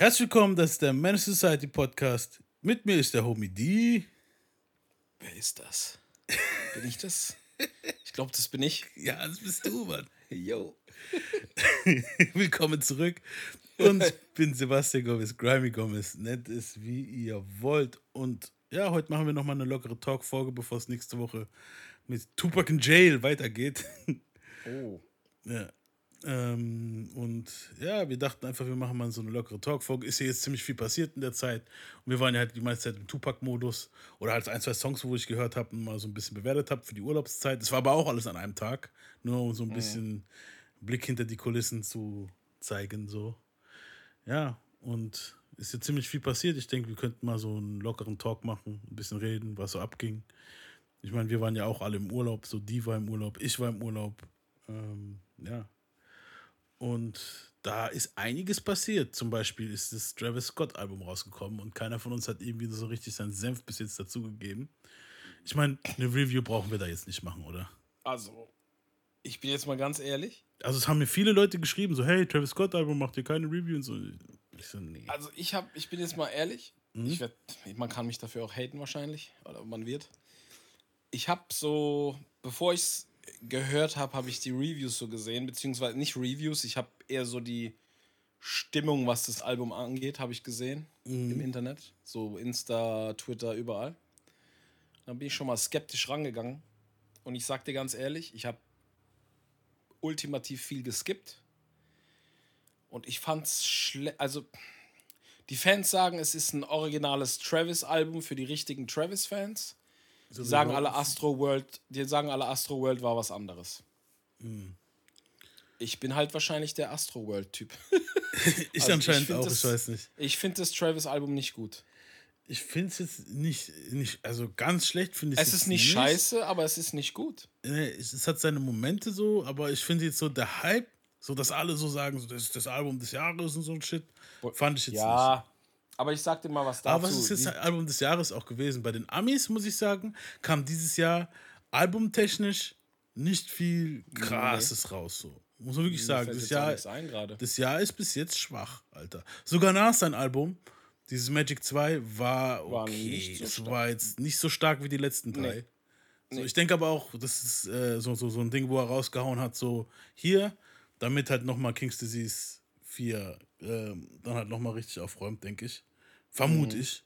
Herzlich willkommen, das ist der Man Society Podcast. Mit mir ist der Homie D. Wer ist das? Bin ich das? Ich glaube, das bin ich. Ja, das bist du, Mann. Yo. Willkommen zurück. Und ich bin Sebastian Gomez, Grimy Gomez. Nennt es wie ihr wollt. Und ja, heute machen wir nochmal eine lockere Talk-Folge, bevor es nächste Woche mit Tupac in Jail weitergeht. Oh. Ja. Ähm, und ja, wir dachten einfach, wir machen mal so eine lockere Talk-Folge. Ist ja jetzt ziemlich viel passiert in der Zeit. Und wir waren ja halt die meiste Zeit im Tupac-Modus. Oder halt ein, zwei Songs, wo ich gehört habe und mal so ein bisschen bewertet habe für die Urlaubszeit. Es war aber auch alles an einem Tag. Nur um so ein bisschen Blick hinter die Kulissen zu zeigen. So. Ja, und ist ja ziemlich viel passiert. Ich denke, wir könnten mal so einen lockeren Talk machen, ein bisschen reden, was so abging. Ich meine, wir waren ja auch alle im Urlaub. So, die war im Urlaub, ich war im Urlaub. Ähm, ja. Und da ist einiges passiert. Zum Beispiel ist das Travis Scott-Album rausgekommen und keiner von uns hat irgendwie so richtig seinen Senf bis jetzt dazugegeben. Ich meine, eine Review brauchen wir da jetzt nicht machen, oder? Also, ich bin jetzt mal ganz ehrlich. Also, es haben mir viele Leute geschrieben, so, hey, Travis Scott-Album macht ihr keine Review und so. Ich so, nee. Also, ich hab, ich bin jetzt mal ehrlich. Ich werd, man kann mich dafür auch haten wahrscheinlich. Oder man wird. Ich habe so, bevor ich es gehört habe, habe ich die Reviews so gesehen. Beziehungsweise nicht Reviews, ich habe eher so die Stimmung, was das Album angeht, habe ich gesehen im Internet. So Insta, Twitter, überall. Dann bin ich schon mal skeptisch rangegangen. Und ich sag dir ganz ehrlich, ich habe ultimativ viel geskippt. Und ich fand's schlecht. Also, die Fans sagen, es ist ein originales Travis-Album für die richtigen Travis-Fans. So sagen alle. Astro World, die sagen alle Astro World war was anderes. Hm. Ich bin halt wahrscheinlich der Astro World Typ. Ich Also, anscheinend find auch, das- ich weiß nicht. Ich finde das Travis Album nicht gut. Ich finde es jetzt nicht, nicht, also ganz schlecht finde ich Es ist nicht scheiße, aber es ist nicht gut. Es, es hat seine Momente so, aber ich finde jetzt so der Hype, so dass alle so sagen, so, das ist das Album des Jahres und so ein Shit, fand ich jetzt nicht. Ja, aber ich sag dir mal was dazu. Aber was ist jetzt das Album des Jahres auch gewesen? Bei den Amis, muss ich sagen, kam dieses Jahr albumtechnisch nicht viel krasses raus. So. Muss man wirklich Mir sagen. Das Jahr, ein das Jahr ist bis jetzt schwach, Alter. Sogar nach sein Album, dieses Magic 2, war War okay. nicht so es war jetzt nicht so stark wie die letzten drei. Nee. So, ich denke aber auch, das ist äh, so, so, so ein Ding, wo er rausgehauen hat, so hier, damit halt nochmal King's Disease 4 ähm, dann halt nochmal richtig aufräumt, denke ich. Vermute Mhm. ich.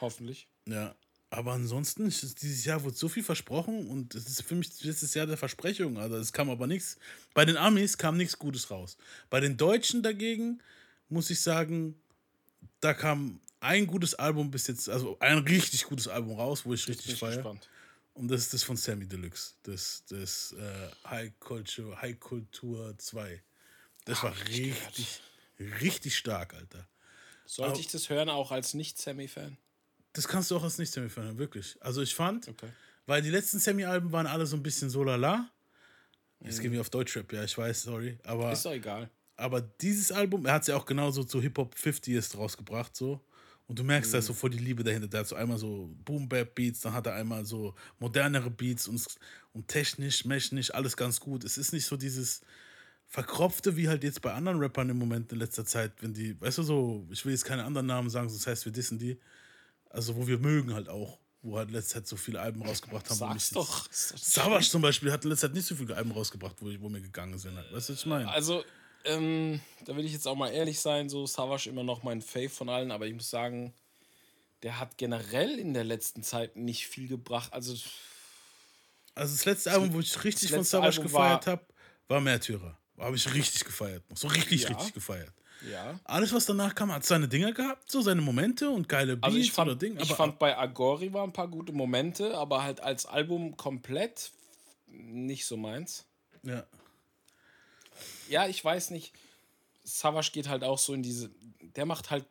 Hoffentlich. Ja. Aber ansonsten, dieses Jahr wurde so viel versprochen und es ist für mich letztes Jahr der Versprechung. Also es kam aber nichts. Bei den Amis kam nichts Gutes raus. Bei den Deutschen dagegen muss ich sagen, da kam ein gutes Album bis jetzt, also ein richtig gutes Album raus, wo ich richtig ich feiere. Und das ist das von Sammy Deluxe. Das, das äh, High Culture, High Kultur 2. Das war ich richtig, richtig stark, Alter. Sollte ich das hören, auch als Nicht-Sammy-Fan? Das kannst du auch als Nicht-Sammy-Fan hören, wirklich. Also ich fand, Okay. weil die letzten Sammy-Alben waren alle so ein bisschen so lala. Jetzt gehen wir auf Deutschrap, ja, ich weiß, sorry. Aber, Mhm. Ist doch egal. aber dieses Album, er hat es ja auch genauso zu Hip-Hop 50 rausgebracht, so. Und du merkst, da Mhm. ist so voll die Liebe dahinter. Der hat so einmal so Boom-Bap-Beats, dann hat er einmal so modernere Beats und, und technisch, mechanisch, alles ganz gut. Es ist nicht so dieses Verkropfte, wie halt jetzt bei anderen Rappern im Moment in letzter Zeit, wenn die, weißt du so, ich will jetzt keine anderen Namen sagen, sonst heißt wir dissen die. Also, wo wir mögen halt auch, wo halt letzte Zeit so viele Alben rausgebracht haben. Sag's doch. Savage zum Beispiel hat in letzter Zeit nicht so viele Alben rausgebracht, wo, ich, wo mir gegangen sind. Halt. Weißt du, was ich meine? Also, ähm, da will ich jetzt auch mal ehrlich sein, so Savage immer noch mein Fave von allen, aber ich muss sagen, der hat generell in der letzten Zeit nicht viel gebracht. Also, Also das letzte Album, wo ich richtig von Savage gefeiert habe, war Märtyrer. Habe ich richtig gefeiert. So richtig, Ja. richtig gefeiert. ja. Alles, was danach kam, hat seine Dinger gehabt, so seine Momente und geile Beats Also ich oder fand, Ding. ich Aber fand bei Agori waren ein paar gute Momente, aber halt als Album komplett nicht so meins. ja. Ja, ich weiß nicht. Savage geht halt auch so in diese. Der macht halt.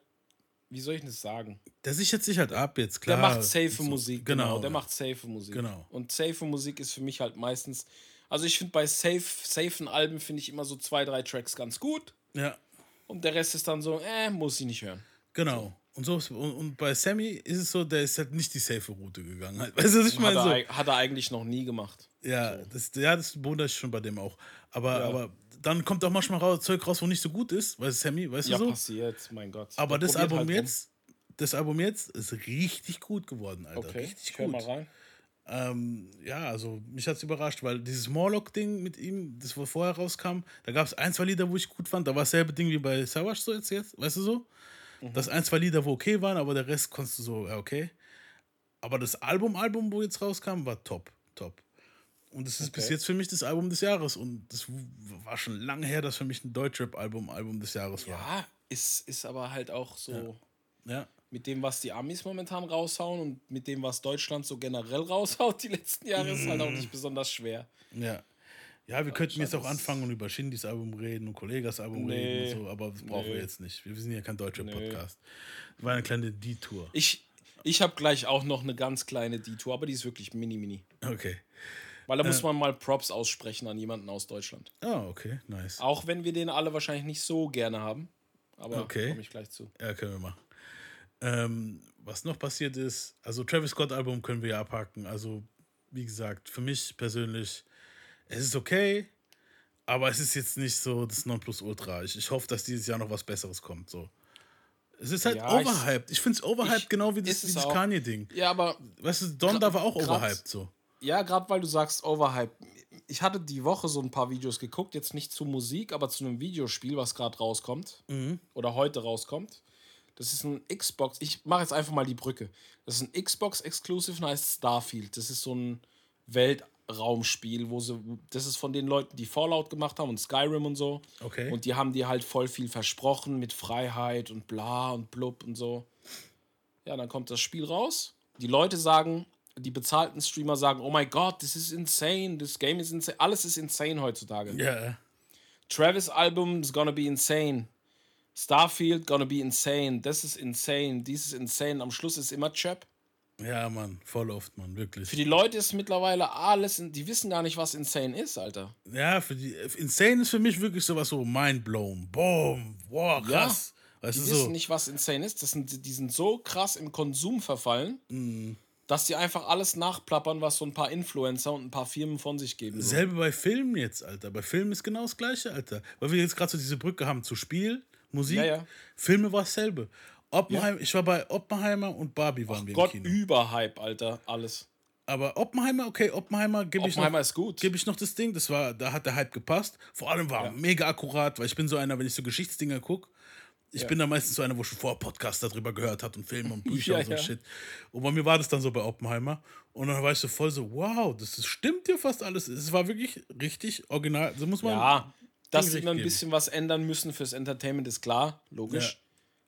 Wie soll ich das sagen? der sichert sich halt ab jetzt, klar. Der macht safe So, Musik. Genau. Genau. Der ja. macht safe Musik. Genau. Und safe Musik ist für mich halt meistens. Also ich finde bei safe, safen Alben finde ich immer so zwei, drei Tracks ganz gut. Ja, Und der Rest ist dann so, äh, muss ich nicht hören. genau. Und, so, und, und bei Sammy ist es so, der ist halt nicht die safe Route gegangen. Weißt du, was ich Hat meine? er, So. hat er eigentlich noch nie gemacht. Ja, das, ja, das bewundere ich schon bei dem auch. Aber, Ja. aber dann kommt auch manchmal raus, Zeug raus, wo nicht so gut ist, weil Sammy, weißt ja, du so? passiert, mein Gott. Aber Der das Album halt rum. jetzt, das Album jetzt ist richtig gut geworden, Alter. Okay, richtig ich hör gut. mal rein. Ähm, ja, also mich hat es überrascht, weil dieses Morlock-Ding mit ihm, das wo vorher rauskam, da gab es ein, zwei Lieder, wo ich gut fand. Da war dasselbe Ding wie bei Savage so jetzt, jetzt weißt du so? Mhm. Das ein, zwei Lieder, wo okay waren, aber der Rest konntest du so, ja, okay. Aber das Album, Album, wo jetzt rauskam, war top, top. Und es ist bis Okay. jetzt für mich das Album des Jahres. Und das war schon lange her, dass für mich ein Deutschrap-Album Album des Jahres war. Ja, ist, ist aber halt auch so Ja. Mit dem, was die Amis momentan raushauen und mit dem, was Deutschland so generell raushaut die letzten Jahre, ist halt auch Mhm. nicht besonders schwer. Ja. Ja, wir könnten jetzt auch anfangen und über Shindys Album reden und Kollegas Album Nee. reden und so, aber das brauchen wir Nee. jetzt nicht. Wir sind ja kein deutscher Podcast. Das war eine kleine Detour. Ich, ich habe gleich auch noch eine ganz kleine Detour, aber die ist wirklich mini, mini. Okay. Weil da muss man mal Props aussprechen an jemanden aus Deutschland. Ah, okay, nice. Auch wenn wir den alle wahrscheinlich nicht so gerne haben. Aber Okay. komme ich gleich zu. Ja, können wir machen. Ähm, was noch passiert ist, also Travis Scott Album können wir ja abhaken. Also, wie gesagt, für mich persönlich, es ist okay, aber es ist jetzt nicht so das Nonplusultra. Ich, ich hoffe, dass dieses Jahr noch was Besseres kommt. So. Es ist halt Ja, ich- overhyped. Ich, finde es overhyped, ich- genau wie das, auch. Kanye-Ding. Ja, aber Weißt du, Donda war auch overhyped so. Ja, gerade weil du sagst Overhype. Ich hatte die Woche so ein paar Videos geguckt, jetzt nicht zu Musik, aber zu einem Videospiel, was gerade rauskommt. Oder heute rauskommt. Das ist ein Xbox. Ich mache jetzt einfach mal die Brücke. Das ist ein Xbox Exclusive und heißt Starfield. Das ist so ein Weltraumspiel, wo sie. Das ist von den Leuten, die Fallout gemacht haben und Skyrim und so. Okay. Und die haben dir halt voll viel versprochen mit Freiheit und bla und blub und so. Ja, dann kommt das Spiel raus. Die Leute sagen, die bezahlten Streamer sagen, oh my God, this is insane, this game is insane. Alles ist insane heutzutage. Ja, Travis Album is gonna be insane. Starfield gonna be insane. Das ist insane. Dies ist insane. Am Schluss ist immer Chap. ja, Mann, voll oft, Mann, wirklich. Für die Leute ist mittlerweile alles, die wissen gar nicht, was insane ist, Alter. Ja, für die Insane ist für mich wirklich sowas so mindblown. Boom, wow, Ja, krass. weißt Die wissen so? nicht, was insane ist. Das sind, die sind so krass im Konsum verfallen, Mhm. dass die einfach alles nachplappern, was so ein paar Influencer und ein paar Firmen von sich geben. So. Selbe bei Filmen jetzt, Alter. Bei Filmen ist genau das Gleiche, Alter. Weil wir jetzt gerade so diese Brücke haben zu Spiel, Musik. Ja, ja. Filme war dasselbe. Oppenheim, Ich war bei Oppenheimer und Barbie waren wir Gott, im Kino. Überhype, Alter, alles. Aber Oppenheimer, okay, Oppenheimer gebe ich noch. Oppenheimer ist gut. Gebe ich noch das Ding, das war, da hat der Hype gepasst. Vor allem war mega akkurat, weil ich bin so einer, wenn ich so Geschichtsdinger gucke, ich bin da meistens so einer, wo schon vor Podcast darüber gehört hat und Filme und Bücher Ja, und so ja. Shit. Und bei mir war das dann so bei Oppenheimer. Und dann war ich so voll so, wow, das, das stimmt ja fast alles. Es war wirklich richtig original. So muss man. Ja, dass sie immer ein bisschen was ändern müssen fürs Entertainment, ist klar, logisch. Ja.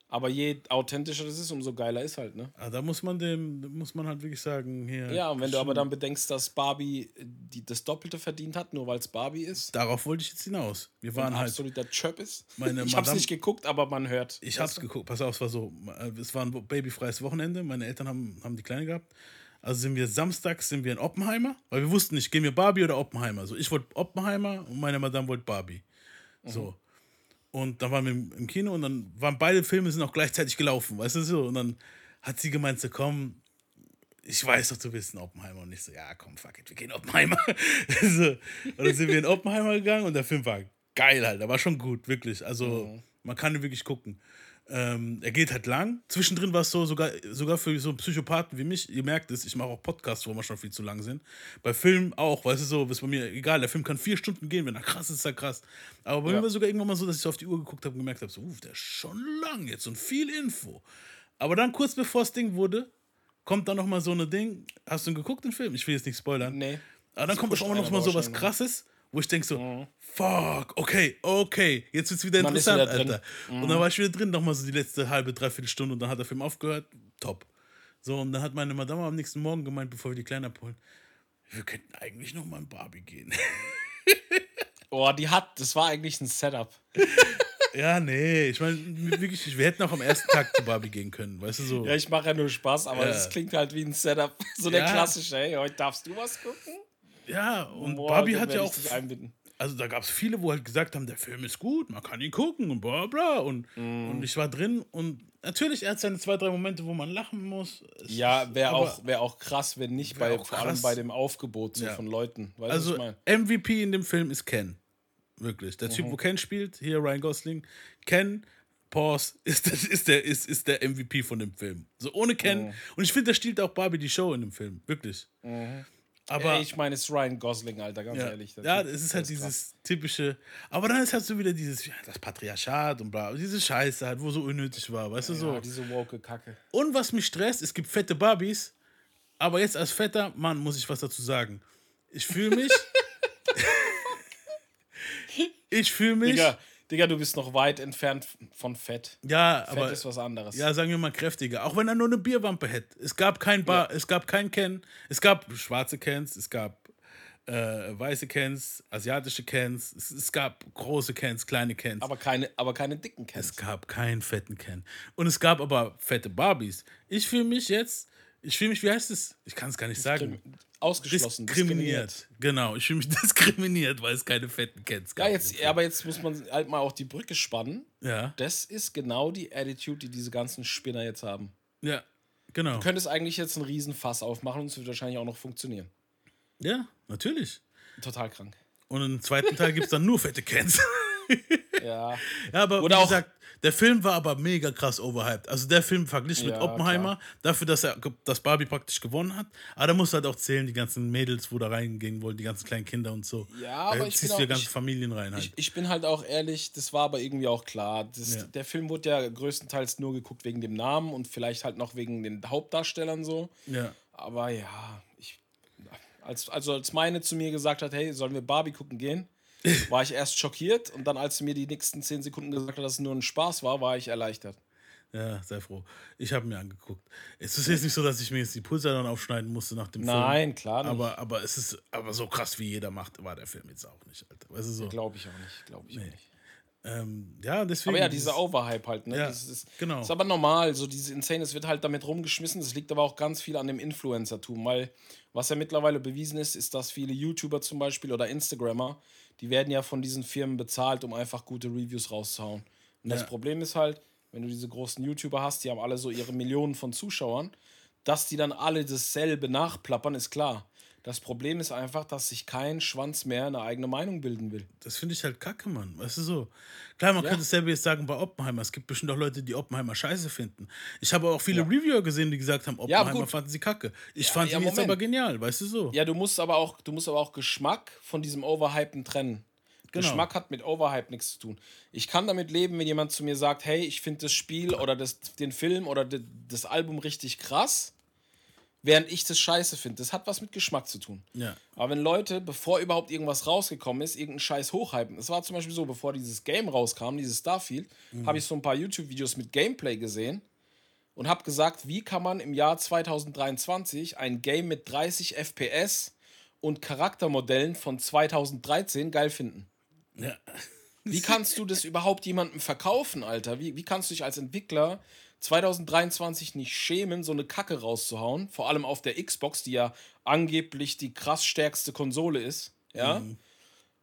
Aber je authentischer das ist, umso geiler ist halt, ne? Ah, Da muss man dem, muss man halt wirklich sagen, hier. Ja, und wenn du aber dann bedenkst, dass Barbie die, das Doppelte verdient hat, nur weil es Barbie ist, Darauf wollte ich jetzt hinaus. Wir waren halt. absoluter Chöp ist. Meine ich hab's Madame- nicht geguckt, aber man hört. Ich hab's geguckt, pass auf, es war so, äh, es war ein babyfreies Wochenende, meine Eltern haben, haben die Kleine gehabt. Also sind wir samstags sind wir in Oppenheimer, weil wir wussten nicht, gehen wir Barbie oder Oppenheimer. So, ich wollte Oppenheimer und meine Madame wollte Barbie. So. Und dann waren wir im, Kino und dann waren beide Filme sind auch gleichzeitig gelaufen, weißt du so. Und dann hat sie gemeint, so komm, ich weiß doch, du bist ein Oppenheimer. Und ich so, ja, komm, fuck it, wir gehen Oppenheimer. so. Und dann sind wir in Oppenheimer gegangen und der Film war geil halt, der war schon gut, wirklich. Also man kann ihn wirklich gucken. Ähm, er geht halt lang. Zwischendrin war es so, sogar, sogar für so Psychopathen wie mich, ihr merkt es, ich mache auch Podcasts, wo wir schon viel zu lang sind. Bei Filmen auch, weißt du so, ist bei mir egal, der Film kann vier Stunden gehen, wenn er krass ist, ist er krass. Aber bei Ja. mir war sogar irgendwann mal so, dass ich so auf die Uhr geguckt habe und gemerkt habe, so, uff, der ist schon lang jetzt und viel Info. Aber dann kurz bevor das Ding wurde, kommt dann nochmal so eine Ding. Hast du ihn geguckt, den Film? Ich will jetzt nicht spoilern. Nee. Aber dann kommt auf pusht einmal noch mal einer so was krasses, wo ich denke so, fuck, okay, okay, jetzt wird's wieder Man ist interessant, wieder. Alter. Und dann war ich wieder drin, nochmal so die letzte halbe, dreiviertel Stunde und dann hat der Film aufgehört, top. So, und dann hat meine Madame am nächsten Morgen gemeint, bevor wir die Kleine abholen, wir könnten eigentlich noch mal in Barbie gehen. Oh, die hat, das war eigentlich ein Setup. ja, nee, ich meine, wirklich, wir hätten auch am ersten Tag zu Barbie gehen können, weißt du so. Ja, ich mache ja nur Spaß, aber Ja. das klingt halt wie ein Setup. So der Ja. klassische, hey, heute darfst du was gucken? Ja, und Boah, Barbie hat ja auch also da gab es viele, wo halt gesagt haben, der Film ist gut, man kann ihn gucken und bla bla. Und, Mhm. und ich war drin und natürlich, er hat seine zwei, drei Momente, wo man lachen muss. Es Ja, wäre auch, wär auch krass, wenn nicht, bei, vor allem bei dem Aufgebot so Ja. von Leuten. Weißt Also? MVP in dem Film ist Ken. Wirklich. Der Typ, wo Ken spielt, hier Ryan Gosling, Ken, Pause, ist, der- ist, der, ist, ist der MVP von dem Film. So ohne Ken. Und ich finde, der stiehlt auch Barbie die Show in dem Film. Wirklich. Aber. Ich meine, es ist Ryan Gosling, Alter, ganz Ja, ehrlich. der ja es ist halt krass. dieses typische. Aber dann ist halt so wieder dieses, ja, das Patriarchat und bla, diese Scheiße halt, wo so unnötig war, weißt du so. Diese woke Kacke. Und was mich stresst, es gibt fette Barbies, aber jetzt als fetter Mann muss ich was dazu sagen. Ich fühle mich. ich fühle mich. Digga, Digga, du bist noch weit entfernt von Fett. Ja, Fett aber. ist was anderes. Ja, sagen wir mal kräftiger. Auch wenn er nur eine Bierwampe hätte. Es gab kein Bar, es gab kein Ken. Es gab schwarze Cans, es gab äh, weiße Cans, asiatische Cans, es, es gab große Cans, kleine Cans. Aber keine, aber keine dicken Es Cans. gab keinen fetten Ken. Und es gab aber fette Barbies. Ich fühle mich jetzt, ich fühle mich, wie heißt es? Ich kann es gar nicht sagen. Ausgeschlossen, Diskriminiert. Genau, ich fühle mich diskriminiert, weil es keine fetten Cans gab. Ja, jetzt, aber jetzt muss man halt mal auch die Brücke spannen. Ja, Das ist genau die Attitude, die diese ganzen Spinner jetzt haben. ja, genau. Du könntest eigentlich jetzt einen Riesenfass aufmachen und es wird wahrscheinlich auch noch funktionieren. Ja, natürlich. Total krank. Und im zweiten Teil gibt es dann nur fette Cans. Ja. Ja, aber Oder wie gesagt, der Film war aber mega krass overhyped. Also der Film verglichen mit Ja, Oppenheimer, dafür, dass er dass Barbie praktisch gewonnen hat. Aber da muss halt auch zählen, die ganzen Mädels, wo da reingehen wollen, die ganzen kleinen Kinder und so. Ja, da aber ich ziehst bin du auch- ganze ich- Familien rein halt. Ich, ich bin halt auch ehrlich, das war aber irgendwie auch klar. Das, Ja. Der Film wurde ja größtenteils nur geguckt wegen dem Namen und vielleicht halt noch wegen den Hauptdarstellern so. ja. Aber ja, ich, als, also als meine zu mir gesagt hat, hey, sollen wir Barbie gucken gehen, war ich erst schockiert und dann, als sie mir die nächsten zehn Sekunden gesagt hat, dass es nur ein Spaß war, war ich erleichtert. Ja, sei froh. Ich habe mir angeguckt. Es ist jetzt nicht so, dass ich mir jetzt die Pulsadern aufschneiden musste nach dem Film. Nein, klar nicht. Aber, aber es ist aber so krass, wie jeder macht, war der Film jetzt auch nicht, Alter. Weißt du so? Glaube ich auch nicht, glaube ich auch nicht. Ähm, ja, deswegen. Aber ja, dieser Overhype halt, ne? Ja, das ist, genau. ist aber normal, so diese Insane, es wird halt damit rumgeschmissen. Das liegt aber auch ganz viel an dem Influencertum, weil was ja mittlerweile bewiesen ist, ist, dass viele YouTuber zum Beispiel oder Instagrammer, die werden ja von diesen Firmen bezahlt, um einfach gute Reviews rauszuhauen. Und das Ja. Problem ist halt, wenn du diese großen YouTuber hast, die haben alle so ihre Millionen von Zuschauern, dass die dann alle dasselbe nachplappern, ist klar. Das Problem ist einfach, dass sich kein Schwanz mehr eine eigene Meinung bilden will. Das finde ich halt kacke, Mann. Weißt du so? Klar, man Ja. könnte dasselbe jetzt sagen bei Oppenheimer. Es gibt bestimmt auch Leute, die Oppenheimer scheiße finden. Ich habe auch viele Reviewer gesehen, die gesagt haben, Ja, Oppenheimer gut. fanden sie kacke. Ich fand ja, ihn jetzt aber genial, weißt du so? Ja, du musst aber auch, du musst aber auch Geschmack von diesem Overhypen trennen. Genau. Geschmack hat mit Overhype nichts zu tun. Ich kann damit leben, wenn jemand zu mir sagt, hey, ich finde das Spiel oder das, den Film oder de, das Album richtig krass, während ich das scheiße finde. Das hat was mit Geschmack zu tun. Ja. Aber wenn Leute, bevor überhaupt irgendwas rausgekommen ist, irgendeinen Scheiß hochhypen. Es war zum Beispiel so, bevor dieses Game rauskam, dieses Starfield, habe ich so ein paar YouTube-Videos mit Gameplay gesehen und habe gesagt, wie kann man im Jahr 2023 ein Game mit 30 FPS und Charaktermodellen von 2013 geil finden? ja. Wie kannst du das überhaupt jemandem verkaufen, Alter? Wie, wie kannst du dich als Entwickler 2023 nicht schämen, so eine Kacke rauszuhauen? Vor allem auf der Xbox, die ja angeblich die krass stärkste Konsole ist. Ja.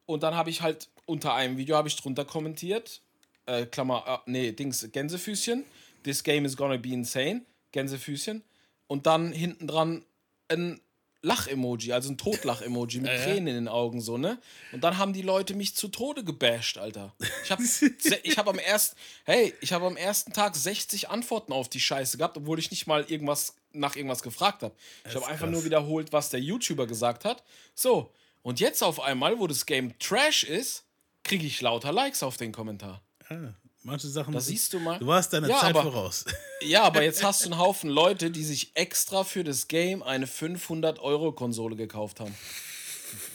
Und dann habe ich halt unter einem Video habe ich drunter kommentiert, äh, Klammer, äh, nee, Dings, Gänsefüßchen. This game is gonna be insane. Gänsefüßchen. Und dann hinten dran ein Lach-Emoji, also ein Totlach-Emoji mit Tränen in den Augen, so, ne? Und dann haben die Leute mich zu Tode gebasht, Alter. Ich habe ich hab am ersten, hey, ich habe am ersten Tag 60 Antworten auf die Scheiße gehabt, obwohl ich nicht mal irgendwas nach irgendwas gefragt habe. Ich habe einfach krass. nur wiederholt, was der YouTuber gesagt hat. So, und jetzt auf einmal, wo das Game Trash ist, kriege ich lauter Likes auf den Kommentar. ja. Manche Sachen. Da siehst du mal. Du warst deiner Ja, Zeit aber- voraus. Ja, aber jetzt hast du einen Haufen Leute, die sich extra für das Game eine 500-Euro-Konsole gekauft haben.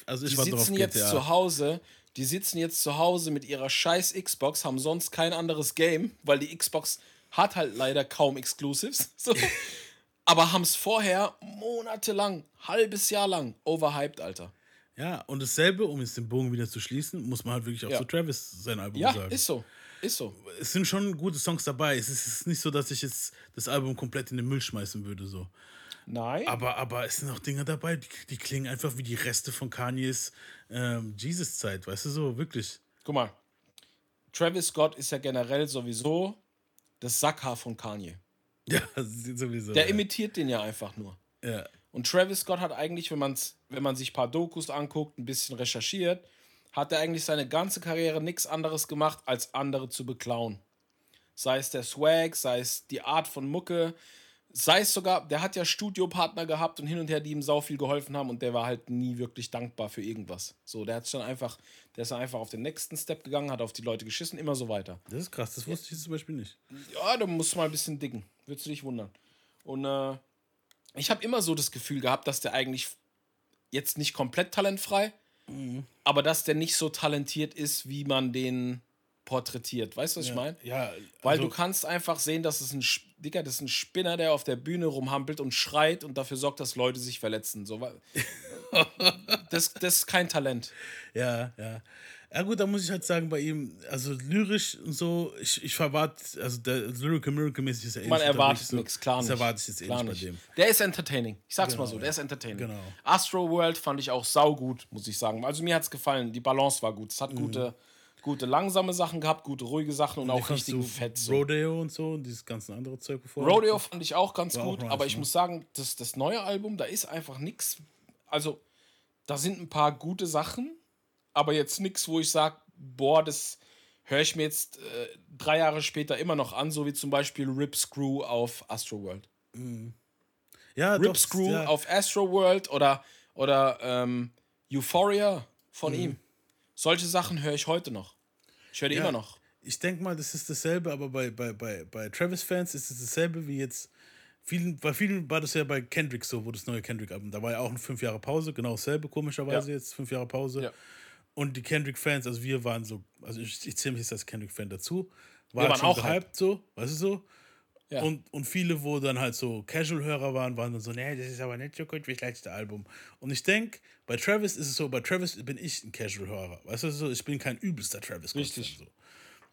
Also ich Die war drauf sitzen jetzt GTA. zu Hause, die sitzen jetzt zu Hause mit ihrer scheiß Xbox, haben sonst kein anderes Game, weil die Xbox hat halt leider kaum Exclusives. So. Aber haben es vorher monatelang, halbes Jahr lang overhyped, Alter. Ja, und dasselbe, um jetzt den Bogen wieder zu schließen, muss man halt wirklich auch Ja. zu Travis sein Album Ja, sagen. ist so. Ist so. es sind schon gute Songs dabei. Es ist nicht so, dass ich jetzt das Album komplett in den Müll schmeißen würde. So. Nein. Aber, aber es sind auch Dinge dabei, die, die klingen einfach wie die Reste von Kanyes ähm, Jesus-Zeit, weißt du so, wirklich. Guck mal. Travis Scott ist ja generell sowieso das Sackhaar von Kanye. Ja, sowieso. Der ja. imitiert den ja einfach nur. ja. Und Travis Scott hat eigentlich, wenn, man's, wenn man sich ein paar Dokus anguckt, ein bisschen recherchiert, hat er eigentlich seine ganze Karriere nichts anderes gemacht, als andere zu beklauen. Sei es der Swag, sei es die Art von Mucke, sei es sogar, der hat ja Studiopartner gehabt und hin und her, die ihm sau viel geholfen haben und der war halt nie wirklich dankbar für irgendwas. So, der hat schon einfach, der ist einfach auf den nächsten Step gegangen, hat auf die Leute geschissen, immer so weiter. Das ist krass, das wusste ich zum Beispiel nicht. Ja, da musst du mal ein bisschen dicken, würdest du dich wundern. Und äh, ich habe immer so das Gefühl gehabt, dass der eigentlich jetzt nicht komplett talentfrei, mhm. aber dass der nicht so talentiert ist, wie man den porträtiert. Weißt du, was ja, ich meine? Ja. Also Weil du kannst einfach sehen, dass es ein Dicker, das ist ein Spinner, der auf der Bühne rumhampelt und schreit und dafür sorgt, dass Leute sich verletzen. So, das, das ist kein Talent. Ja, ja. Ja gut, da muss ich halt sagen, bei ihm, also lyrisch und so, ich, ich verwarte, also der Lyrical Miracle mäßig ist ja eh Man erwartet so, nichts, klar das nicht. Das erwarte ich jetzt eh klar nicht bei dem. Der ist entertaining. Ich sag's Genau, mal so, der ist entertaining. Genau. Astro World fand ich auch saugut, muss ich sagen. Also mir hat's gefallen, die Balance war gut. Es hat Mhm. gute, gute langsame Sachen gehabt, gute ruhige Sachen und, Wie auch richtigen Fett. Rodeo und so und dieses ganze andere Zeug bevor. Rodeo fand ich auch ganz War auch gut, nice, aber ich ne? muss sagen, das, das neue Album, da ist einfach nichts. Also, da sind ein paar gute Sachen, aber jetzt nichts, wo ich sage, boah, das höre ich mir jetzt äh, drei Jahre später immer noch an, so wie zum Beispiel Rip Screw auf Astro World. Ja, Rip doch, Screw ja. auf Astro World oder, oder ähm, Euphoria von Mhm. ihm. Solche Sachen höre ich heute noch. Ich höre die Ja, immer noch. Ich denke mal, das ist dasselbe, aber bei, bei, bei, bei Travis-Fans ist es dasselbe wie jetzt. Vielen, bei vielen war das ja bei Kendrick so, wo das neue Kendrick-Album. Da war ja auch eine fünf Jahre Pause, genau dasselbe, komischerweise Ja. jetzt, fünf Jahre Pause. Ja. Und die Kendrick-Fans, also wir waren so, also ich, ich zähle mich jetzt als Kendrick-Fan dazu, Wir war waren schon auch gehypt, so, weißt du so. Ja. Und, und viele, wo dann halt so Casual-Hörer waren, waren dann so, nee, das ist aber nicht so gut wie das letzte Album. Und ich denke, bei Travis ist es so, bei Travis bin ich ein Casual-Hörer. Weißt du, so, ich bin kein übelster travis Richtig. So.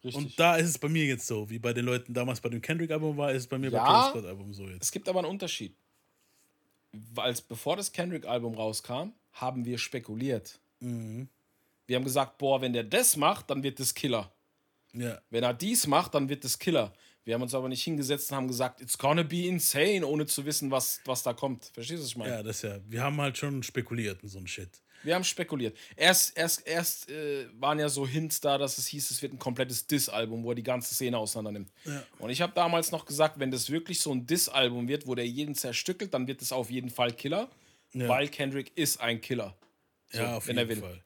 Richtig. Und da ist es bei mir jetzt so, wie bei den Leuten damals bei dem Kendrick-Album war, ist es bei mir Ja. bei Travis Scott-Album so jetzt. Es gibt aber einen Unterschied. Als bevor das Kendrick-Album rauskam, haben wir spekuliert. Mhm. Wir haben gesagt, boah, wenn der das macht, dann wird das Killer. Ja. Wenn er dies macht, dann wird das Killer. Wir haben uns aber nicht hingesetzt und haben gesagt, it's gonna be insane, ohne zu wissen, was, was da kommt. Verstehst du, was ich meine? ja, das ja. Wir haben halt schon spekuliert und so ein Shit. Wir haben spekuliert. Erst, erst, erst äh, waren ja so Hints da, dass es hieß, es wird ein komplettes Diss-Album, wo er die ganze Szene auseinandernimmt. Und ich habe damals noch gesagt, wenn das wirklich so ein Diss-Album wird, wo der jeden zerstückelt, dann wird es auf jeden Fall Killer, Ja. weil Kendrick ist ein Killer. So, ja, auf wenn jeden er will. Fall.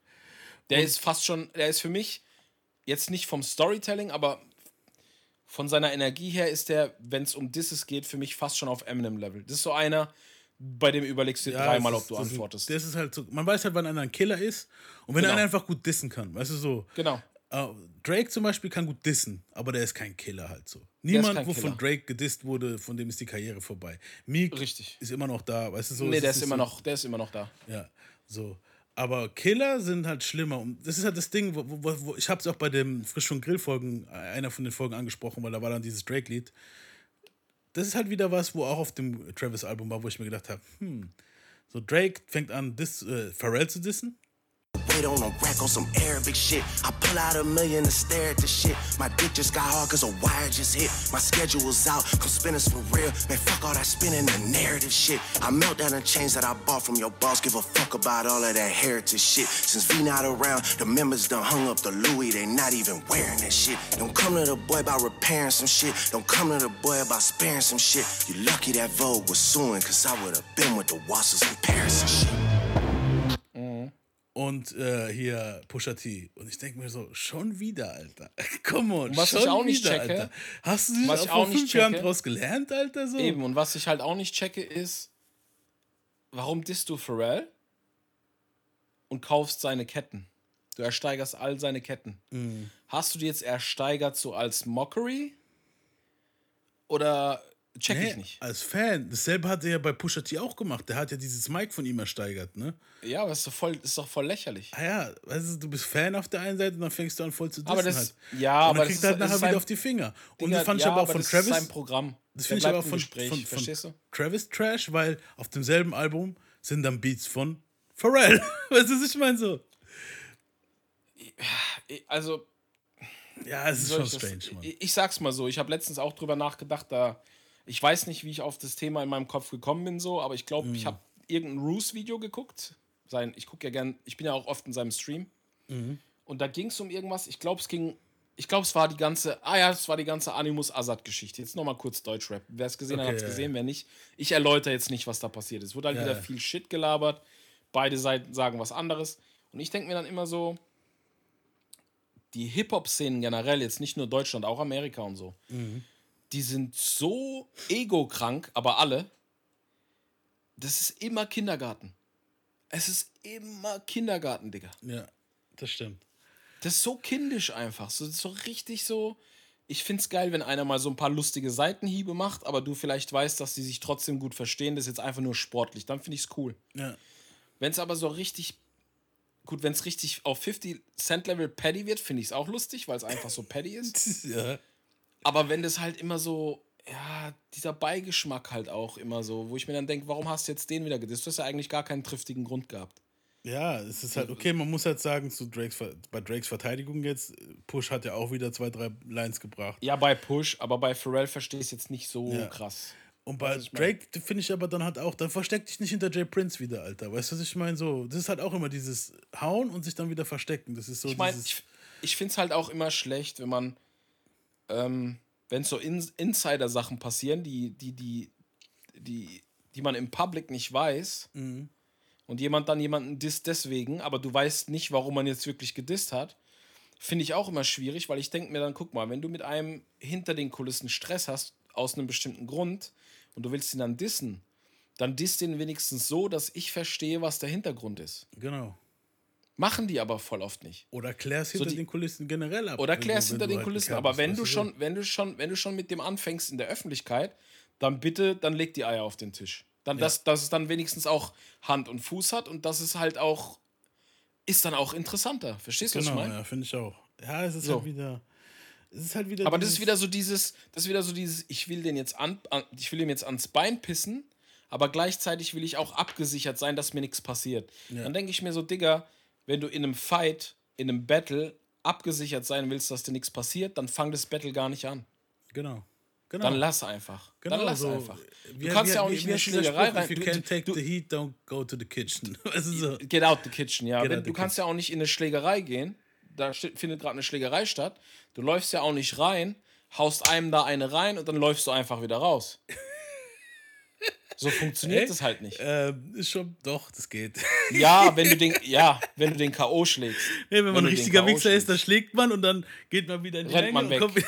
Der ist fast schon, der ist für mich jetzt nicht vom Storytelling, aber von seiner Energie her ist der, wenn es um Disses geht, für mich fast schon auf Eminem-Level. Das ist so einer, bei dem überlegst du Ja, dreimal, ob du ist, das antwortest. Ist, das ist halt so, man weiß halt, wann einer ein Killer ist und wenn Genau. einer einfach gut dissen kann, weißt du so. genau. äh, Drake zum Beispiel kann gut dissen, aber der ist kein Killer halt so. Niemand, wo von. Drake gedisst wurde, von dem ist die Karriere vorbei. Meek Richtig. ist immer noch da, weißt du so. nee, der ist nicht immer so, noch, der ist immer noch da. Ja, so. Aber Killer sind halt schlimmer. Und das ist halt das Ding, wo, wo, wo ich habe es auch bei dem Frisch und Grill Folgen, einer von den Folgen angesprochen, weil da war dann dieses Drake-Lied. Das ist halt wieder was, wo auch auf dem Travis-Album war, wo ich mir gedacht habe, hm, so Drake fängt an, dis, äh, Pharrell zu dissen. Wait on a rack on some Arabic shit. I pull out a million and stare at the shit. My dick just got hard cause a wire just hit. My schedule's out, come spinners for real. Man, fuck all that spinning the narrative shit. I melt down the chains that I bought from your boss. Give a fuck about all of that heritage shit. Since V not around, the members done hung up the Louis. They not even wearing that shit. Don't come to the boy about repairing some shit. Don't come to the boy about sparing some shit. You lucky that Vogue was suing cause I would've been with the Wassers in Paris and shit. Und äh, hier Pusha T. Und ich denke mir so, schon wieder, Alter. Come on, was schon ich auch nicht wieder, checke, Alter. Hast du dich was auch vor fünf Jahren draus gelernt, Alter? So? Eben, und was ich halt auch nicht checke, ist, warum disst du Pharrell und kaufst seine Ketten? Du ersteigerst all seine Ketten. Mhm. Hast du die jetzt ersteigert so als Mockery? Oder check Nee, ich nicht? als Fan. Dasselbe hat er ja bei Pusha T auch gemacht. Der hat ja dieses Mic von ihm ersteigert, ne? Ja, aber ist doch voll, ist doch voll lächerlich. Ah ja, weißt du, du bist Fan auf der einen Seite und dann fängst du an voll zu dissen Aber das- halt. ja, und aber dann das kriegt er halt das nachher wieder sein- auf die Finger. Und das fand ich ja, aber auch von das Travis. ist sein Programm. Das finde ich aber auch von, Gespräch, von, von du? Travis Trash, weil auf demselben Album sind dann Beats von Pharrell. weißt du, was ich meine so? Also, Ja, es ist schon ich, das, strange, Mann. ich, ich sag's mal so, ich habe letztens auch drüber nachgedacht, da ich weiß nicht, wie ich auf das Thema in meinem Kopf gekommen bin, so, aber ich glaube, Mhm. ich habe irgendein Roos-Video geguckt. Sein, ich gucke ja gern, ich bin ja auch oft in seinem Stream. Mhm. Und da ging es um irgendwas, ich glaube, es ging, ich glaube, es war die ganze, ah ja, es war die ganze Animus Azad-Geschichte. Jetzt nochmal kurz Deutschrap. Wer es gesehen hat, Okay, hat es ja, gesehen, wer nicht. Ich erläutere jetzt nicht, was da passiert ist. Wurde halt Ja, wieder ja. viel Shit gelabert. Beide Seiten sagen was anderes. Und ich denke mir dann immer so, die Hip-Hop-Szenen generell, jetzt nicht nur Deutschland, auch Amerika und so, Mhm. Die sind so ego-krank, aber alle, das ist immer Kindergarten. Es ist immer Kindergarten, Digga. Ja, das stimmt. Das ist so kindisch einfach. So, so richtig so. Ich find's geil, wenn einer mal so ein paar lustige Seitenhiebe macht, aber du vielleicht weißt, dass die sich trotzdem gut verstehen. Das ist jetzt einfach nur sportlich. Dann finde ich's cool. Ja. Wenn es aber so richtig. Gut, wenn es richtig auf 50 Cent Level Paddy wird, finde ich es auch lustig, weil es einfach so Paddy ist. ja. Aber wenn das halt immer so, ja, dieser Beigeschmack halt auch immer so, wo ich mir dann denke, warum hast du jetzt den wieder gedisst? Du hast ja eigentlich gar keinen triftigen Grund gehabt. Ja, es ist halt okay, man muss halt sagen, zu Drakes, bei Drakes Verteidigung jetzt, Push hat ja auch wieder zwei, drei Lines gebracht. Ja, bei Push, aber bei Pharrell verstehe ich es jetzt nicht so Ja. krass. Und bei mein? Drake finde ich aber dann halt auch, dann versteck dich nicht hinter Jay Prince wieder, Alter. Weißt du, was ich meine? So, das ist halt auch immer dieses Hauen und sich dann wieder verstecken. Das ist so Ich meine, dieses. ich, ich finde es halt auch immer schlecht, wenn man, ähm, wenn so In Insider-Sachen passieren, die, die, die, die, die man im Public nicht weiß Mhm. und jemand dann jemanden disst deswegen, aber du weißt nicht, warum man jetzt wirklich gedisst hat, finde ich auch immer schwierig, weil ich denke mir dann, guck mal, wenn du mit einem hinter den Kulissen Stress hast, aus einem bestimmten Grund, und du willst ihn dann dissen, dann disst ihn wenigstens so, dass ich verstehe, was der Hintergrund ist. genau. Machen die aber voll oft nicht. Oder klär's hinter die- den Kulissen generell ab. Oder klärst wenn hinter den halt Kulissen. Aber wenn du schon, wenn du schon, wenn du schon mit dem anfängst in der Öffentlichkeit, dann bitte, dann leg die Eier auf den Tisch. Dann, dass, dass es dann wenigstens auch Hand und Fuß hat und dass es halt auch ist dann auch interessanter. Verstehst du, was Genau, ich meine? ja, finde ich auch. Ja, es ist So. halt wieder. Es ist halt wieder. Aber das ist wieder so dieses, das ist wieder so dieses, ich will den jetzt an, an ich will ihm jetzt ans Bein pissen, aber gleichzeitig will ich auch abgesichert sein, dass mir nichts passiert. Dann denke ich mir so, Digga, wenn du in einem Fight, in einem Battle abgesichert sein willst, dass dir nichts passiert, dann fang das Battle gar nicht an. Genau. genau. Dann lass einfach. Genau, dann lass so, einfach. Du wie- kannst wie- ja auch nicht in eine Schlägerei rein. If you can't take du, the heat, don't go to the kitchen. So? get out the kitchen, ja. Wenn, du the kannst ja auch nicht in eine Schlägerei gehen. Da findet gerade eine Schlägerei statt. Du läufst ja auch nicht rein, haust einem da eine rein und dann läufst du einfach wieder raus. So funktioniert das halt nicht. Ähm, ist schon, doch, das geht. Ja, wenn du den, ja, wenn du den K.O. schlägst. Nee, wenn man Wenn ein richtiger. Wichser ist, dann schlägt man und dann geht man wieder in die Rennt Länge man weg.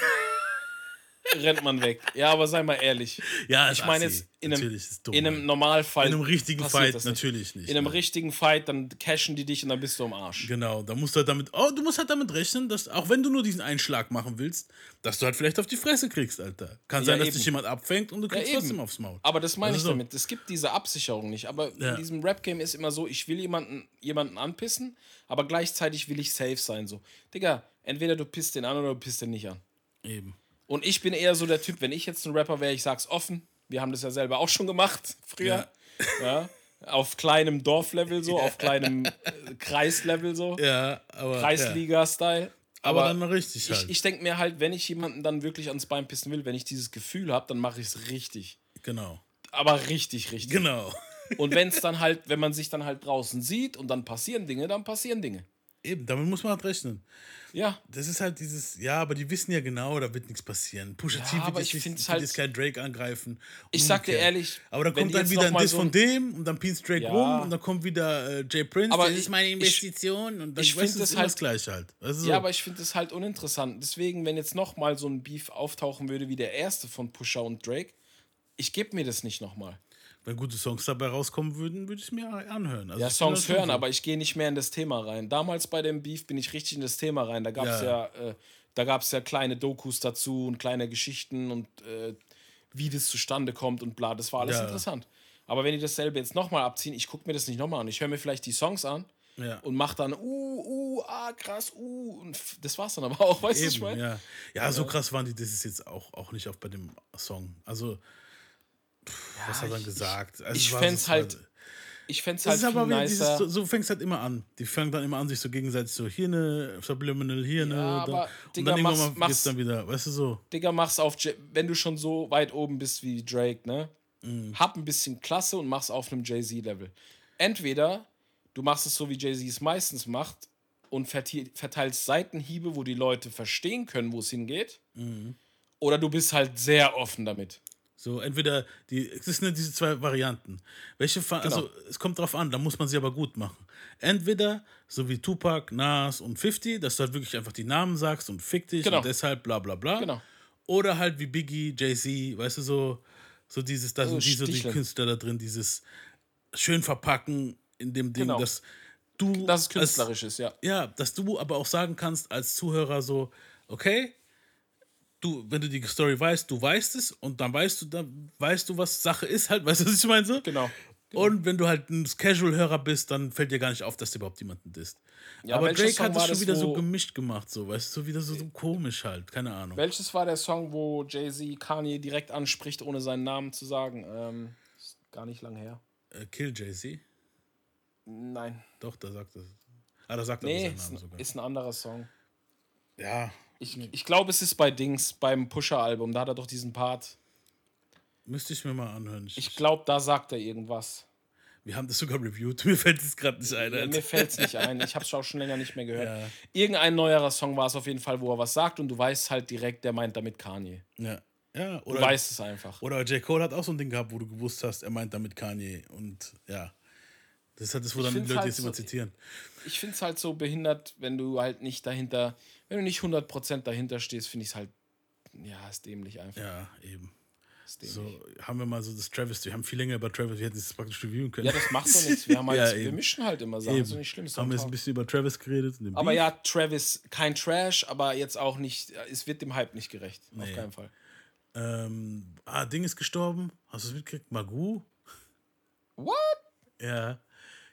Rennt man weg. Ja, aber sei mal ehrlich. Ja, ich meine jetzt in einem, dumm, in einem. Normalfall. In einem richtigen Fight das natürlich nicht, In einem ne. richtigen Fight, dann cashen die dich und dann bist du am Arsch. Genau, da musst du halt damit, oh, du musst halt damit rechnen, dass, auch wenn du nur diesen Einschlag machen willst, dass du halt vielleicht auf die Fresse kriegst, Alter. Kann Ja, sein, dass eben. dich jemand abfängt und du kriegst eben. trotzdem aufs Maul. Aber das meine Also ich so. damit. Es gibt diese Absicherung nicht. Aber Ja. in diesem Rap-Game ist immer so, ich will jemanden, jemanden anpissen, aber gleichzeitig will ich safe sein. So, Digga, entweder du pisst den an oder du pisst den nicht an. Eben. Und ich bin eher so der Typ, wenn ich jetzt ein Rapper wäre, ich sag's offen. Wir haben das ja selber auch schon gemacht früher. Ja. Auf kleinem Dorflevel so, auf kleinem äh, Kreislevel so. Ja, aber. Ja. Kreisliga-Style. Aber, dann mal richtig ich, halt. ich denke mir halt, wenn ich jemanden dann wirklich ans Bein pissen will, wenn ich dieses Gefühl habe, dann mache ich es richtig. genau. Aber richtig, richtig. Genau. Und wenn es dann halt, wenn man sich dann halt draußen sieht und dann passieren Dinge, dann passieren Dinge. Eben, damit muss man halt rechnen. Ja. Das ist halt dieses, ja, aber die wissen ja genau, da wird nichts passieren. Pusha Ja, T wird aber jetzt ich nicht, halt- jetzt kein Drake angreifen. Ich sag dir ehrlich, Aber dann kommt dann wieder ein Diss so von dem und dann pins Drake Ja. rum und dann kommt wieder äh, Jay Prince, Aber das ich- ist meine ich- Investition und dann ich weißt das halt- das Gleiche halt. Du, Ja, so. aber ich finde es halt uninteressant. Deswegen, wenn jetzt noch mal so ein Beef auftauchen würde wie der erste von Pusha und Drake, ich gebe mir das nicht noch mal. Wenn gute Songs dabei rauskommen würden, würde ich es mir anhören. Also Ja, Songs hören, so. aber ich gehe nicht mehr in das Thema rein. Damals bei dem Beef bin ich richtig in das Thema rein. Da gab es ja, Ja. äh, da gab's ja kleine Dokus dazu und kleine Geschichten und äh, wie das zustande kommt und bla. Das war alles Ja. interessant. Aber wenn die dasselbe jetzt nochmal abziehen, ich gucke mir das nicht nochmal an. Ich höre mir vielleicht die Songs an Ja. und mache dann, uh, uh, ah, krass, uh. Und das war's dann aber auch, weißt du, ich meine? ja. ja, so krass waren die, das ist jetzt auch, auch nicht auf bei dem Song. Also, pff, was hat er ich- gesagt? Also, ich es fänd's so- halt Ich fände es halt ist aber wieder dieses, nicer. so, so fängt es halt immer an. Die fangen dann immer an, sich so gegenseitig so hier eine Subliminal, hier eine. Ja, aber, und Digga, dann irgendwann mach's- geht's mach's- dann wieder, weißt du so. Digga, mach's auf, wenn du schon so weit oben bist wie Drake, ne? Mhm. Hab ein bisschen Klasse und mach's auf einem Jay-Z-Level. Entweder du machst es so, wie Jay-Z es meistens macht, und verteilst Seitenhiebe, wo die Leute verstehen können, wo es hingeht. Mhm. Oder du bist halt sehr offen damit. So, entweder die, es sind diese zwei Varianten. Welche, Fa- Genau. also es kommt drauf an, da muss man sie aber gut machen. Entweder so wie Tupac, Nas und 50, dass du halt wirklich einfach die Namen sagst und fick dich Genau. und deshalb bla bla bla. Genau. Oder halt wie Biggie, Jay-Z, weißt du, so, so dieses, da Also sind die, so die. Künstler da drin, dieses schön verpacken in dem Ding, Genau. dass du. Dass es als- künstlerisch ist, ja. ja, dass du aber auch sagen kannst als Zuhörer so, okay, du, wenn du die Story weißt, du weißt es und dann weißt du, dann weißt du, was Sache ist halt, weißt du, was ich meine so? Genau. Und wenn du halt ein Casual-Hörer bist, dann fällt dir gar nicht auf, dass du überhaupt jemanden disst. Ja, aber Drake Song hat es schon wieder so gemischt gemacht, so, weißt du, so wieder so, so komisch halt, keine Ahnung. Welches war der Song, wo Jay-Z Kanye direkt anspricht, ohne seinen Namen zu sagen? Ähm, ist gar nicht lang her. Äh, Kill Jay-Z? Nein. Doch, da sagt er. Ah, da sagt er Nee, seinen ist, Namen sogar. ist ein anderer Song. ja, Ich, ich glaube, es ist bei Dings, beim Pusher-Album. Da hat er doch diesen Part. müsste ich mir mal anhören. Ich, Ich glaube, da sagt er irgendwas. wir haben das sogar reviewed. Mir fällt es gerade nicht ein. Alter. mir fällt es nicht ein. Ich habe es auch schon länger nicht mehr gehört. Ja. Irgendein neuerer Song war es auf jeden Fall, wo er was sagt und du weißt halt direkt, der meint damit Kanye. Ja. ja, Du oder weißt es einfach. Oder J. Cole hat auch so ein Ding gehabt, wo du gewusst hast, er meint damit Kanye. Und ja. Das ist halt das, wo Ich dann die Leute halt jetzt immer so- zitieren. Ich finde es halt so behindert, wenn du halt nicht dahinter, wenn du nicht 100% dahinter stehst, finde ich es halt, ja, ist dämlich einfach. Ja, eben. So haben wir mal so das Travis. Wir haben viel länger über Travis, wir hätten es praktisch reviewen können. Ja, das macht doch nichts. Wir, haben halt, Ja, wir mischen halt immer Sachen. Eben. Ist doch nicht schlimm. Haben wir jetzt ein bisschen über Travis geredet. aber Beef. ja, Travis, kein Trash, aber jetzt auch nicht, es wird dem Hype nicht gerecht. Auf Nee. keinen Fall. Ähm, ah, Ding ist gestorben. Hast du es mitgekriegt? Magu? What? Ja.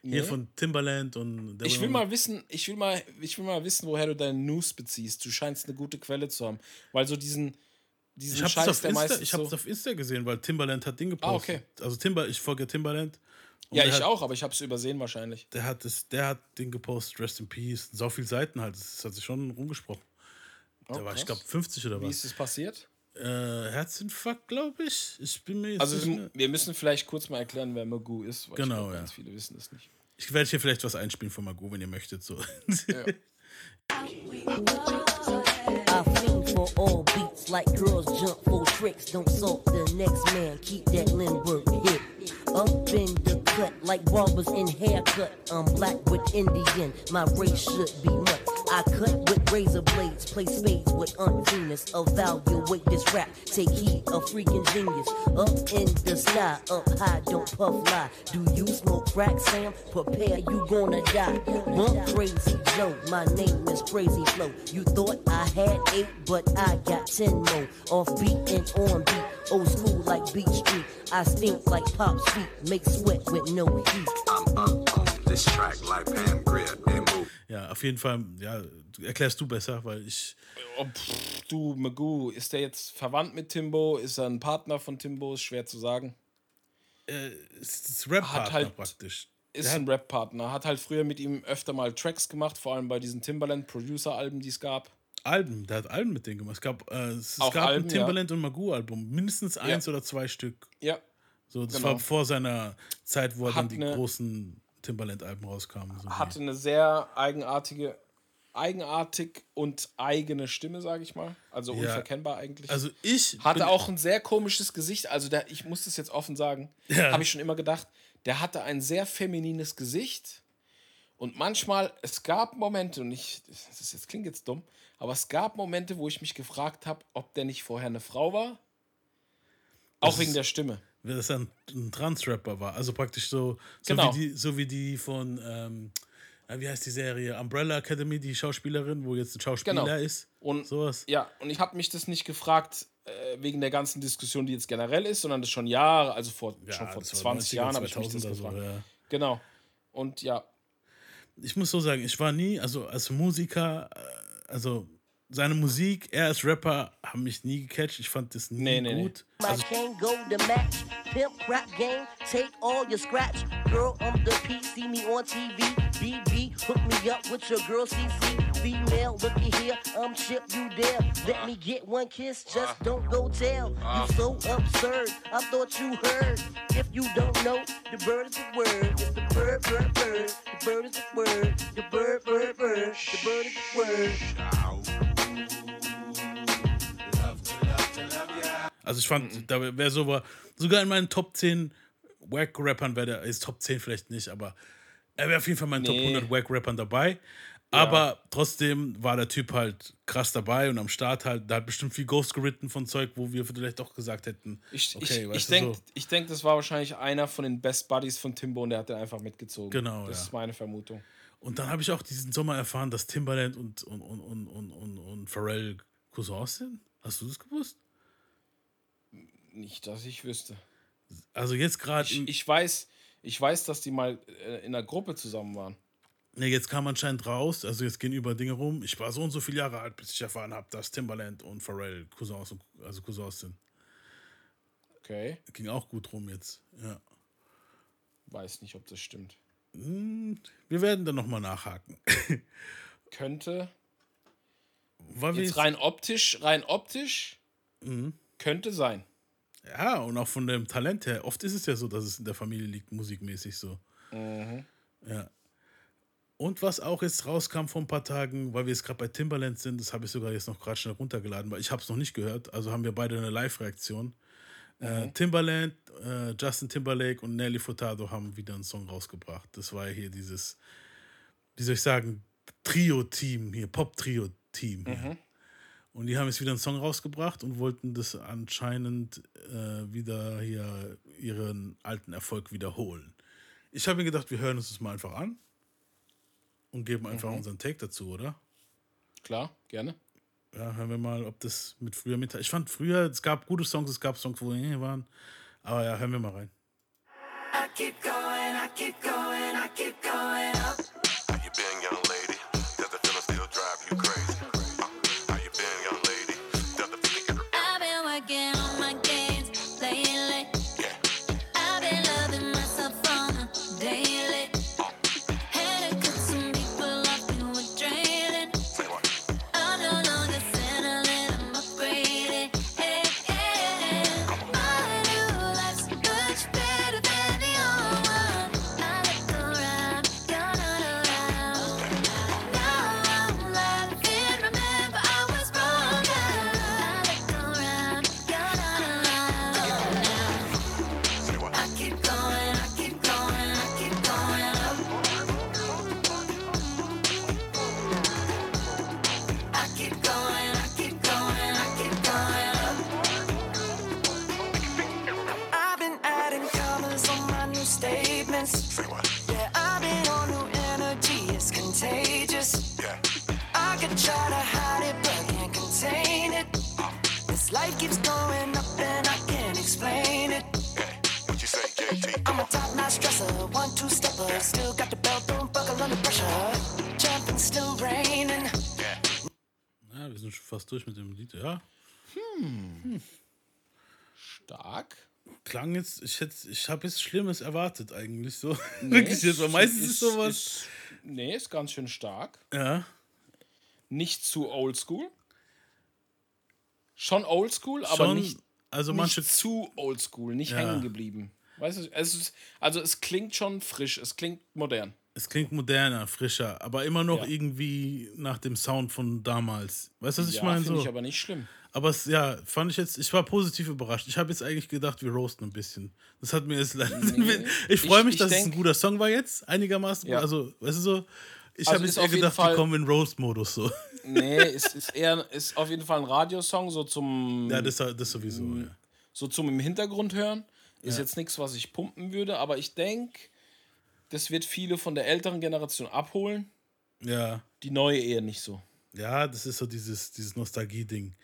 Hier Nee. von Timbaland und. Ich will mal wissen, ich will mal, ich will mal wissen, woher du deine News beziehst. Du scheinst eine gute Quelle zu haben. Weil so diesen, diesen Ich Scheiß, auf der Insta, meistens ich hab's so, auf Insta gesehen, weil Timbaland hat Ding gepostet. Ah, okay. Also Timber, ich folge Timbaland. Und Ja, der ich hat, auch, aber ich habe es übersehen wahrscheinlich. Der hat, das, der hat Ding gepostet, Rest in Peace. So viele Seiten halt. Das hat sich schon rumgesprochen. Der Oh, war, ich krass. glaube, 50 oder Wie was. ist es passiert? Äh, Herzinfarkt, glaube ich. Ich bin mir jetzt Also nicht wir- mehr. wir müssen vielleicht kurz mal erklären, wer Magoo ist, weil Genau, ich glaub, ja. ganz viele wissen das nicht. Ich werde hier vielleicht was einspielen von Magu, wenn ihr möchtet. So. Ja. I fiend for all beats like girls jump for tricks. Don't salt the next man, keep that Lindbergh hit. Up in the cut like barbers in haircut. I'm black with Indian, my race should be nuts. I cut with razor blades, play spades with Aunt Venus. Evaluate this rap, take heed, a freaking genius. Up in the sky, up high, don't puff lie. Do you smoke crack, Sam? Prepare, you gonna die. Bump crazy Joe, my name is Crazy Flow. You thought I had eight, but I got ten more. Off beat and on beat, old school like Beach Street. I stink like pop feet, make sweat with no heat. I'm up on this track like Pam Grier and move. ja, auf jeden Fall, ja, erklärst du besser, weil ich. Oh, pff, du, Magoo, ist der jetzt verwandt mit Timbo? Ist er ein Partner von Timbo? Ist schwer zu sagen. Äh, es ist Rap-Partner Hat halt- praktisch. Ist ein Rap-Partner. Hat halt früher mit ihm öfter mal Tracks gemacht, vor allem bei diesen Timbaland-Producer-Alben, die es gab. Alben, der hat Alben mit denen gemacht. Es gab, äh, es, Auch gab Alben, ein ja. Timbaland und Magu-Album. Mindestens eins oder zwei Stück. Ja. So, das Genau. war vor seiner Zeit, wo er dann Hat die ne- großen Timbaland-Alben rauskamen. So Hatte wie- eine sehr eigenartige, eigenartig und eigene Stimme, sage ich mal. Also Ja. unverkennbar eigentlich. Also ich. Hatte auch ein sehr komisches Gesicht. Also der, ich muss das jetzt offen sagen, Ja. habe ich schon immer gedacht. Der hatte ein sehr feminines Gesicht. Und manchmal, es gab Momente, und ich, das, ist, das klingt jetzt dumm, aber es gab Momente, wo ich mich gefragt habe, ob der nicht vorher eine Frau war. Auch Das wegen der Stimme. Dass er ein, ein Trans-Rapper war. Also praktisch so, so, Genau. wie, die, so wie die von, ähm, äh, wie heißt die Serie? Umbrella Academy, die Schauspielerin, wo jetzt ein Schauspieler Genau. ist. Und Sowas. ja, und ich habe mich das nicht gefragt äh, wegen der ganzen Diskussion, die jetzt generell ist, sondern das schon Jahre, also vor, schon vor das war 20 Jahren habe ich mich 2000 das gefragt. so, ja. Genau. Und ja, Ich muss so sagen, ich war nie, also als Musiker, äh, also seine Musik, er als Rapper, haben mich nie gecatcht. Ich fand das nie Nee, nee, nee. gut. My chain go match. Pimp rap game, take all your scratch. Girl, I'm the P, see me on TV. BB, hook me up with your girl CC. female, looky here, I'm Chip, you there. Let me get one kiss, just don't go tell. You so absurd, I thought you heard. If you don't know, the bird is the word. It's the bird, bird, bird. The bird is the word. The bird, bird, bird. The bird is the word. Also ich fand, da wäre sogar, sogar in meinen Top 10 Wack-Rappern wäre der, ist Top 10 vielleicht nicht, aber er wäre auf jeden Fall in meinen Top Nee. 100 Wack-Rappern dabei. Aber trotzdem war der Typ halt krass dabei und am Start halt, da hat bestimmt viel Ghost geritten von Zeug, wo wir vielleicht doch gesagt hätten, Ich, okay, ich, ich denke, so. ich denk, das war wahrscheinlich einer von den Best Buddies von Timbo und der hat den einfach mitgezogen. Genau, Das ja. ist meine Vermutung. Und dann habe ich auch diesen Sommer erfahren, dass Timbaland und, und, und, und, und, und, und Pharrell Cousins sind. Hast du das gewusst? Nicht, dass ich wüsste. Also jetzt gerade, Ich, ich, weiß, ich weiß, dass die mal äh, in einer Gruppe zusammen waren. ne, jetzt kam anscheinend raus, also jetzt gehen über Dinge rum. Ich war so und so viele Jahre alt, bis ich erfahren habe, dass Timbaland und Pharrell Cousins, und- also Cousins sind. Okay. Ging auch gut rum jetzt. Ja. Weiß nicht, ob das stimmt. Wir werden dann nochmal nachhaken. Könnte. Weil Jetzt rein optisch, rein optisch Mhm. könnte sein. Ja, und auch von dem Talent her. Oft ist es ja so, dass es in der Familie liegt, musikmäßig so. Ja. Und was auch jetzt rauskam vor ein paar Tagen, weil wir jetzt gerade bei Timbaland sind, das habe ich sogar jetzt noch gerade schnell runtergeladen, weil ich habe es noch nicht gehört. Also haben wir beide eine Live-Reaktion. Äh, Timbaland, äh, Justin Timberlake und Nelly Furtado haben wieder einen Song rausgebracht. Das war hier dieses, wie soll ich sagen, Trio-Team hier, Pop-Trio-Team hier. Und die haben jetzt wieder einen Song rausgebracht und wollten das anscheinend äh, wieder hier ihren alten Erfolg wiederholen. Ich habe mir gedacht, wir hören uns das mal einfach an und geben einfach unseren Take dazu, oder? Klar, gerne. Ja, hören wir mal, ob das mit früher mit. Ich fand früher, es gab gute Songs, es gab Songs, wo wir waren. Aber ja, hören wir mal rein. I keep going, I keep going, I keep going fast durch mit dem Lied. Ja, Stark. klang jetzt, ich, hätte- ich habe jetzt Schlimmes erwartet eigentlich so. Nee, Wirklich jetzt, weil meistens ist, sowas. Ist, nee, ist ganz schön stark. ja, Nicht zu oldschool. Schon oldschool, aber schon, nicht, also nicht manche, zu oldschool, nicht Ja. hängen geblieben. Weißt du, es ist, also es klingt schon frisch, es klingt modern. Es klingt moderner, frischer, aber immer noch Ja. irgendwie nach dem Sound von damals. Weißt du, was ich ja, meine? finde So. ich aber nicht schlimm. Aber es, ja, fand ich jetzt, ich war positiv überrascht. Ich habe jetzt eigentlich gedacht, wir roasten ein bisschen. Das hat mir jetzt leider. ich freue Ich- mich, ich dass es ein guter Song war jetzt, einigermaßen. Ja. Also, weißt du so, ich Also habe jetzt eher gedacht, wir Fall- kommen in Roast-Modus so. Nee, es ist eher, ist auf jeden Fall ein Radiosong, so zum, Ja, das, das sowieso. Mm. Ja. so zum im Hintergrund hören. Ist jetzt nichts, was ich pumpen würde, aber ich denke, das wird viele von der älteren Generation abholen. ja. Die neue eher nicht so. Ja, das ist so dieses, dieses Nostalgie-Ding.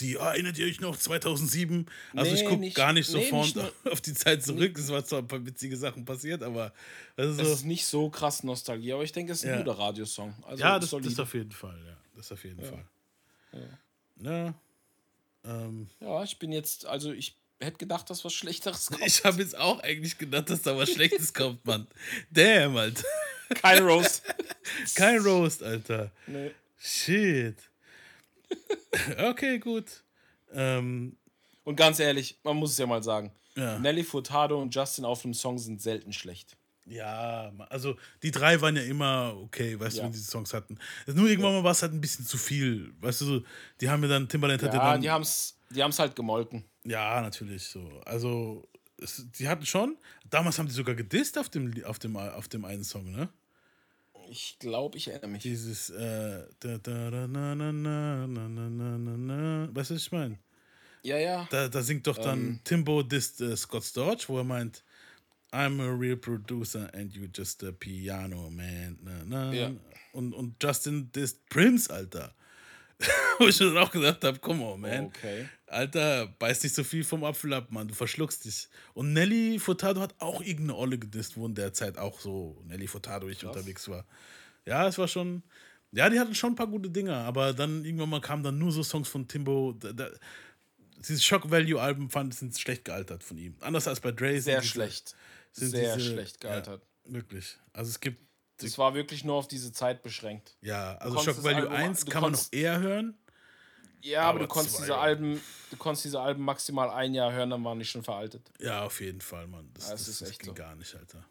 Die, ah, erinnert ihr euch noch 2007? Also ich Nee, gucke nicht- gar nicht so nee, nur- auf die Zeit zurück. Es war zwar ein paar witzige Sachen passiert, aber das ist Es so. ist nicht so krass Nostalgie, aber ich denke, es ist ein Ja. guter Radiosong. Also ja, das, das ist auf jeden Fall. Ja, das ist auf jeden Fall. Ja. Ähm, Ja, ich bin jetzt, also ich hätte gedacht, dass was Schlechteres kommt. ich habe jetzt auch eigentlich gedacht, dass da was Schlechtes kommt, Mann. Damn, Alter. Kein Roast. Kein Roast, Alter. nee. Shit. okay, gut. Ähm, Und ganz ehrlich, man muss es ja mal sagen. Ja. Nelly Furtado und Justin auf einem Song sind selten schlecht. ja, also die drei waren ja immer okay, weißt Ja. du, wenn diese Songs hatten. Nur irgendwann mal war es halt ein bisschen zu viel. Weißt du, so, die haben ja dann, Timbaland hat ja Ja, dann. die die haben es halt gemolken. Ja, natürlich so. Also, es, die hatten schon, damals haben die sogar gedisst auf dem, auf dem, auf dem einen Song, ne? Ich glaube, ich erinnere mich. Dieses, weißt du, was ich meine? Ja, ja. Da, da singt doch dann ähm. Timbo Dist äh, Scott Storch, wo er meint, I'm a real producer and you just a piano man. Na, na. Ja. Und, und Justin Dist Prince, Alter. wo ich dann auch gesagt habe, come on, man. Okay. Alter, beiß nicht so viel vom Apfel ab, Mann. Du verschluckst dich. Und Nelly Furtado hat auch irgendeine Olle gedisst, wo in der Zeit auch so Nelly Furtado ich unterwegs war. Ja, es war schon. Ja, die hatten schon ein paar gute Dinger, aber dann irgendwann mal kamen dann nur so Songs von Timbo. Da, da, diese Shock Value Alben fand sind schlecht gealtert von ihm. Anders als bei Dre. Sehr diese- schlecht. sind Sehr diese- schlecht gealtert. Ja, wirklich. Also es gibt. Es war wirklich nur auf diese Zeit beschränkt. Ja, also Shock das Value Album- 1 du kann man noch eher hören. Ja, aber, Aber du konntest zwei diese. Alben, du konntest diese Alben maximal ein Jahr hören, dann waren die schon veraltet. Ja, auf jeden Fall, Mann. Das, Ja, es das, ist das echt ging so. gar nicht, Alter.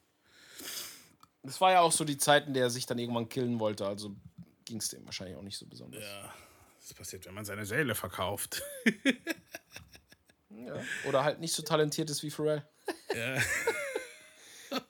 Das war ja auch so die Zeit, in der er sich dann irgendwann killen wollte, also ging es dem wahrscheinlich auch nicht so besonders. Ja, das passiert, wenn man seine Seele verkauft. Ja. Oder halt nicht so talentiert ist wie Pharrell. Ja.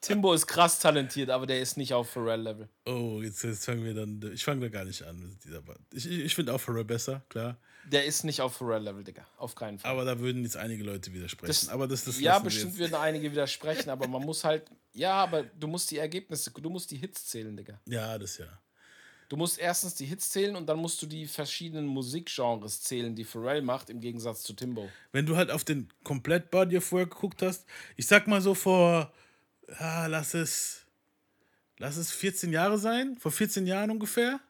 Timbo ist krass talentiert, aber der ist nicht auf Pharrell-Level. Oh, jetzt, jetzt fangen wir dann. Ich fange da gar nicht an mit dieser Band. Ich, ich, ich finde auch Pharrell besser, klar. Der ist nicht auf Pharrell-Level, Digga. Auf keinen Fall. Aber da würden jetzt einige Leute widersprechen. Das- aber das, das ja, wir bestimmt würden einige widersprechen, aber man muss halt. Ja, aber du musst die Ergebnisse, du musst die Hits zählen, Digga. Ja, das ja. Du musst erstens die Hits zählen und dann musst du die verschiedenen Musikgenres zählen, die Pharrell macht, im Gegensatz zu Timbo. Wenn du halt auf den komplett Body of Work geguckt hast, ich sag mal so vor, ja, lass es, lass es 14 Jahre sein, vor 14 Jahren ungefähr,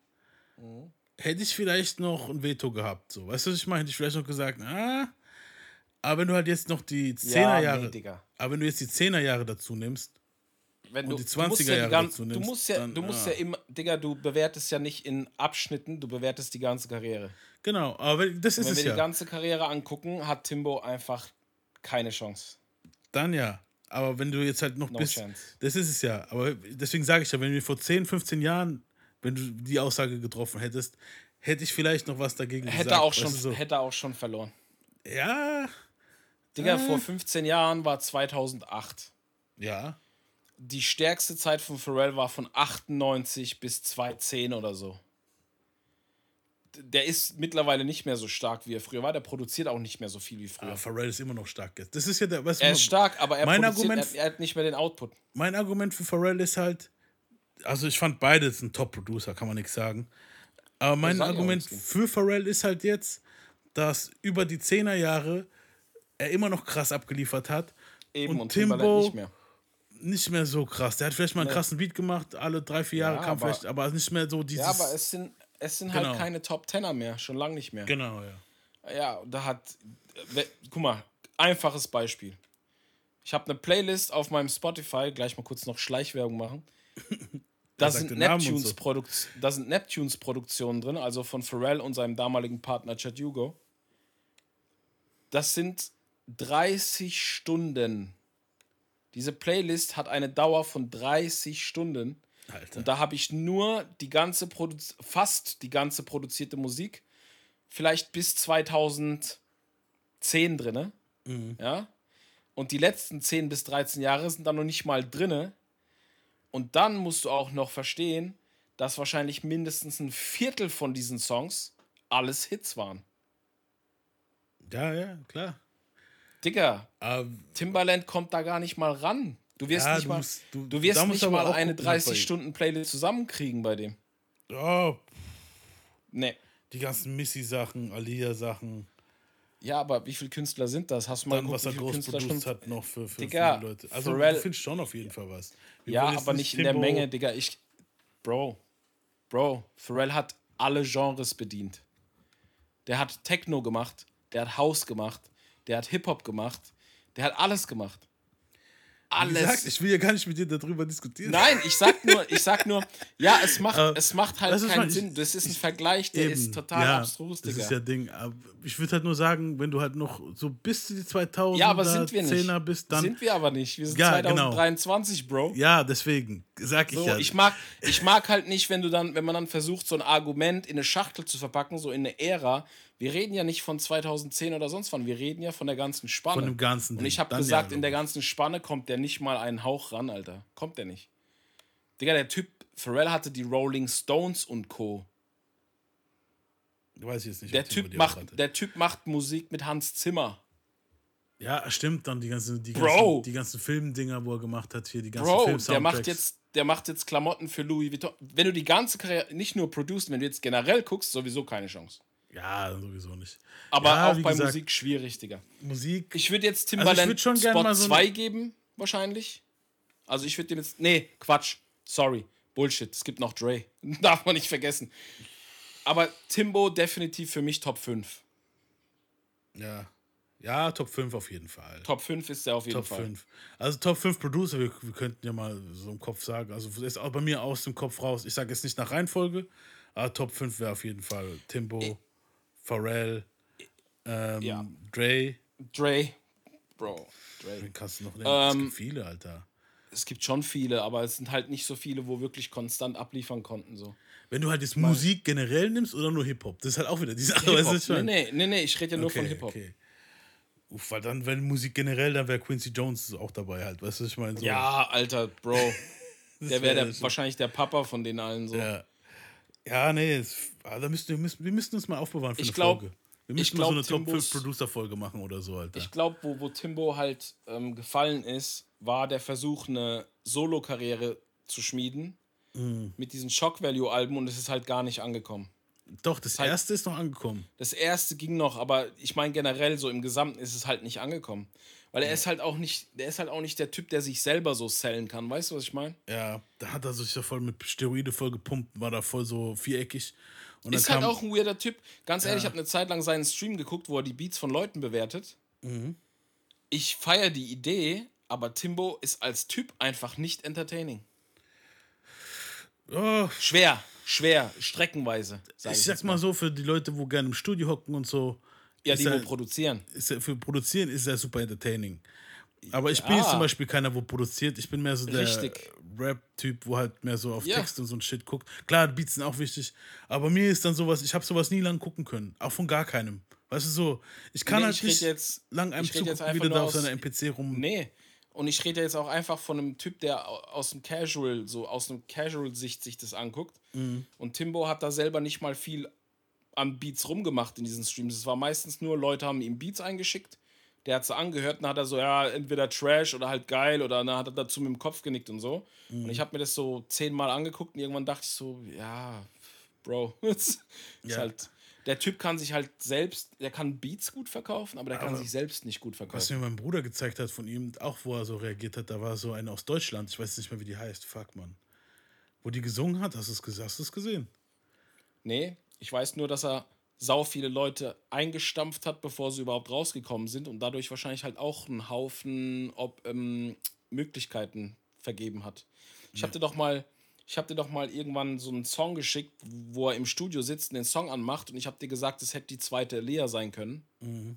Mhm. hätte ich vielleicht noch ein Veto gehabt. So, weißt du, was ich meine? Hätte ich vielleicht noch gesagt, ah, aber wenn du halt jetzt noch die 10er Jahre, Digga. aber wenn du jetzt die 10er Jahre dazu nimmst, Wenn Und du, die du musst 20er ja Jahre die gan- dazu du nimmst, musst ja, dann, du musst ah. ja immer, Digga, du bewertest ja nicht in Abschnitten, du bewertest die ganze Karriere. genau, aber wenn- das ist Wenn es wir ja. die ganze Karriere angucken, hat Timbo einfach keine Chance. Dann ja. Aber wenn du jetzt halt noch No bist, chance. das ist es ja. Aber deswegen sage ich ja, wenn du vor 10, 15 Jahren, wenn du die Aussage getroffen hättest, hätte ich vielleicht noch was dagegen Hätte gesagt. auch schon, so. hätte auch schon verloren. Ja, Digga, Äh. vor 15 Jahren war 2008. ja. Die stärkste Zeit von Pharrell war von 98 bis 2010 oder so. Der ist mittlerweile nicht mehr so stark, wie er früher war. Der produziert auch nicht mehr so viel wie früher. Aber Pharrell ist immer noch stark jetzt. Das ist ja der, du, er ist stark, aber er, mein produziert, Argument- er, er hat nicht mehr den Output. mein Argument für Pharrell ist halt, also ich fand beides ein Top-Producer, kann man nichts sagen. Aber mein Argument für Pharrell ist halt jetzt, dass über die 10er Jahre er immer noch krass abgeliefert hat. Eben und, und Timbo nicht mehr. nicht mehr so krass. Der hat vielleicht mal einen krassen Beat gemacht, alle drei, vier Jahre Ja, kam aber- vielleicht, aber nicht mehr so dieses. Ja, aber es sind, es sind Genau. halt keine Top Tenner mehr, schon lange nicht mehr. Genau, ja. Ja, da hat. Guck mal, einfaches Beispiel. Ich habe eine Playlist auf meinem Spotify, gleich mal kurz noch Schleichwerbung machen. Da sind, Neptunes so. Produkt, da sind Neptunes Produktionen drin, also von Pharrell und seinem damaligen Partner Chad Hugo. Das sind 30 Stunden. Diese Playlist hat eine Dauer von 30 Stunden. Alter. Und da habe ich nur die ganze Produ- fast die ganze produzierte Musik, vielleicht bis 2010 drinne, ja. Und die letzten 10 bis 13 Jahre sind dann noch nicht mal drinne. Und dann musst du auch noch verstehen, dass wahrscheinlich mindestens ein Viertel von diesen Songs alles Hits waren. Ja, ja, klar. Digga, Aber, Timbaland kommt da gar nicht mal ran. Du wirst Ja, nicht du mal, musst- du- du wirst nicht mal eine gucken, bei ihm. 30-Stunden-Playlist zusammenkriegen bei dem. oh, Nee. die ganzen Missy-Sachen, Alia-Sachen, Ja, aber wie viele Künstler sind das? Hast du mal dann was geguckt, er wie viele groß Künstler produziert hat noch für, für Digga, viele Leute. Also Pharrell- du findest schon auf jeden Fall was. Wir Ja, aber nicht in der Menge, Digga. Ich, Bro, Bro, Pharrell hat alle Genres bedient. Der hat Techno gemacht, der hat House gemacht, der hat Hip-Hop gemacht, der hat alles gemacht. Wie gesagt, alles. ich will ja gar nicht mit dir darüber diskutieren. Nein, ich sag nur, ich sag nur, ja, es macht, Aber es macht halt keinen ich- Sinn. Das ist ein Vergleich, der ist total ja, abstrus, Das Digga. ist ja Ding. Aber ich würde halt nur sagen, wenn du halt noch so bis zu die 2000er, Ja, aber sind wir nicht. 10er bist, dann. sind wir aber nicht. Wir sind Ja, genau. 2023, Bro. ja, deswegen sag ich So, ja. ich mag, ich mag halt nicht, wenn du dann, wenn man dann versucht, so ein Argument in eine Schachtel zu verpacken, so in eine Ära. Wir reden ja nicht von 2010 oder sonst wann, wir reden ja von der ganzen Spanne. Von dem ganzen Und ich habe gesagt, ja, in der ganzen Spanne kommt der nicht mal einen Hauch ran, Alter. Kommt der nicht. Digga, der Typ, Pharrell hatte die Rolling Stones und Co. Weiß ich jetzt nicht. Der Typ, macht, der typ macht Musik mit Hans Zimmer. Ja, stimmt, dann die ganzen, die Bro. ganzen, die ganzen Filmdinger, wo er gemacht hat, hier die ganzen Bro, der macht jetzt, der macht jetzt Klamotten für Louis Vuitton. Wenn du die ganze Karriere nicht nur produced, wenn du jetzt generell guckst, sowieso keine Chance. Ja, sowieso nicht. Aber ja, auch bei gesagt, Musik schwierig, Digga. Musik. Ich würde jetzt Also ich Timbaland schon Spot mal so 2 eine- geben, wahrscheinlich. Also ich würde dem jetzt. Nee, Quatsch. Sorry. Bullshit. Es gibt noch Dre. Darf man nicht vergessen. Aber Timbo definitiv für mich Top 5. ja. ja, Top 5 auf jeden Fall. Top 5 ist der auf jeden Top Fall. 5. Also Top 5 Producer, wir, wir könnten ja mal so im Kopf sagen. Also ist auch bei mir aus dem Kopf raus. Ich sage jetzt nicht nach Reihenfolge, aber Top 5 wäre auf jeden Fall Timbo, Pharrell, ähm, Ja. Dre. Dre. Bro. Dre. Wen kannst du noch nennen? es Ähm, gibt viele, Alter. Es gibt schon viele, aber es sind halt nicht so viele, wo wirklich konstant abliefern konnten. So. Wenn du halt jetzt Musik generell nimmst oder nur Hip-Hop, das ist halt auch wieder die Sache. weißt du? Nee, nee, nee, nee, ich rede ja nur okay, von Hip-Hop. Okay. Uff, weil dann, wenn Musik generell, dann wäre Quincy Jones auch dabei halt. Weißt du, was ich meine? So. Ja, Alter, Bro. Der wäre wär wahrscheinlich der Papa von den allen so. Ja, ja nee, es, da müssten, wir, müssen, wir müssten uns mal aufbewahren für Ich eine glaub- Folge. Wir ich müssten mal so glaub, eine Top 5 Timbos- Producer-Folge machen oder so, Alter. Ich glaube, wo, wo Timbo halt ähm, gefallen ist, war der Versuch, eine Solo-Karriere zu schmieden Mhm. mit diesen Shock-Value-Alben und es ist halt gar nicht angekommen. Doch, das halt- erste ist noch angekommen. Das erste ging noch, aber ich meine generell so im Gesamten ist es halt nicht angekommen. Weil er ist halt auch nicht, der ist halt auch nicht der Typ, der sich selber so sellen kann. Weißt du, was ich meine? Ja, da hat er sich ja voll mit Steroide voll gepumpt, war da voll so viereckig. Und Ist halt auch ein weirder Typ. Ganz ehrlich, ich habe eine Zeit lang seinen Stream geguckt, wo er die Beats von Leuten bewertet. Mhm. Ich feiere die Idee, aber Timbo ist als Typ einfach nicht entertaining. oh, Schwer, schwer, streckenweise. Sag ich ich sag mal so, für die Leute, wo gerne im Studio hocken und so, Ja, die, er- wo produzieren. ist er, für Produzieren ist er super entertaining. Aber ich bin Ja. jetzt zum Beispiel keiner, wo produziert. Ich bin mehr so der. Rap-Typ, wo halt mehr so auf Ja. Text und so ein Shit guckt. Klar, Beats sind auch wichtig. Aber mir ist dann sowas, ich habe sowas nie lang gucken können. Auch von gar keinem. Weißt du so, ich kann Nee, halt ich nicht jetzt- lang einem ich red jetzt zugucken, wie einfach der da auf seiner MPC rum. Nee. Und ich rede jetzt auch einfach von einem Typ, der au- aus dem Casual, so aus einem Casual-Sicht sich das anguckt. Mhm. Und Timbo hat da selber nicht mal viel an Beats rumgemacht in diesen Streams. Es war meistens nur, Leute haben ihm Beats eingeschickt. Der hat sie angehört und dann hat er so, ja, entweder Trash oder halt geil oder dann hat er dazu mit dem Kopf genickt und so. Mhm. Und ich habe mir das so zehnmal angeguckt und irgendwann dachte ich so, ja, Bro, ist Ja. halt. Der Typ kann sich halt selbst, der kann Beats gut verkaufen, aber der kann Aber sich selbst nicht gut Was verkaufen. mir mein Bruder gezeigt hat von ihm, auch wo er so reagiert hat, da war so eine aus Deutschland, ich weiß nicht mehr, wie die heißt, fuck man. Wo die gesungen hat, hast du es hast gesehen? Nee, ich weiß nur, dass er sau viele Leute eingestampft hat, bevor sie überhaupt rausgekommen sind und dadurch wahrscheinlich halt auch einen Haufen ob, ähm, Möglichkeiten vergeben hat. Ich hab dir doch mal, ich habe dir doch mal irgendwann so einen Song geschickt, wo er im Studio sitzt und den Song anmacht und ich habe dir gesagt, es hätte die zweite Lea sein können. Mhm.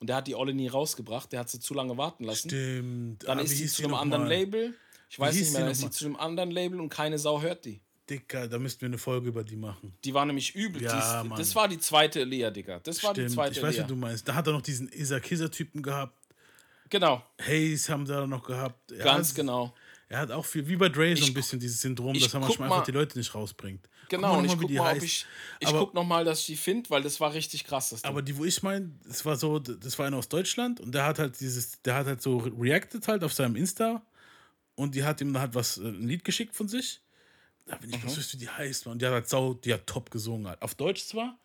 Und der hat die Olle nie rausgebracht, der hat sie zu lange warten lassen. Stimmt. Dann Ah, ist sie zu einem anderen mal? Label. Ich weiß nicht mehr, dann ist sie zu einem anderen Label und keine Sau hört die. Dicker, da müssten wir eine Folge über die machen. Die war nämlich übel. Ja, die, Mann. das war die zweite Lea, Digga. Das war die Stimmt, zweite ich weiß, Lea. wie du meinst. Da hat er noch diesen Isa Kisser-Typen gehabt. Genau, Hayes haben da noch gehabt. Ganz hat, genau. Er hat auch viel, wie bei Dre, so ein bisschen dieses Syndrom, dass er manchmal mal- einfach die Leute nicht rausbringt. Genau, und ich guck mal, ob ich, ich Aber- guck noch mal, dass ich die finde, weil das war richtig krass. Das Ding. Aber die, wo ich meine, das war so, das war einer aus Deutschland und der hat halt dieses, der hat halt so reacted halt auf seinem Insta und die hat ihm dann halt was, äh, ein Lied geschickt von sich. Da bin ich, Mhm. du, wie die heißt, man. Und die hat halt sau, die hat top gesungen halt. Auf Deutsch zwar,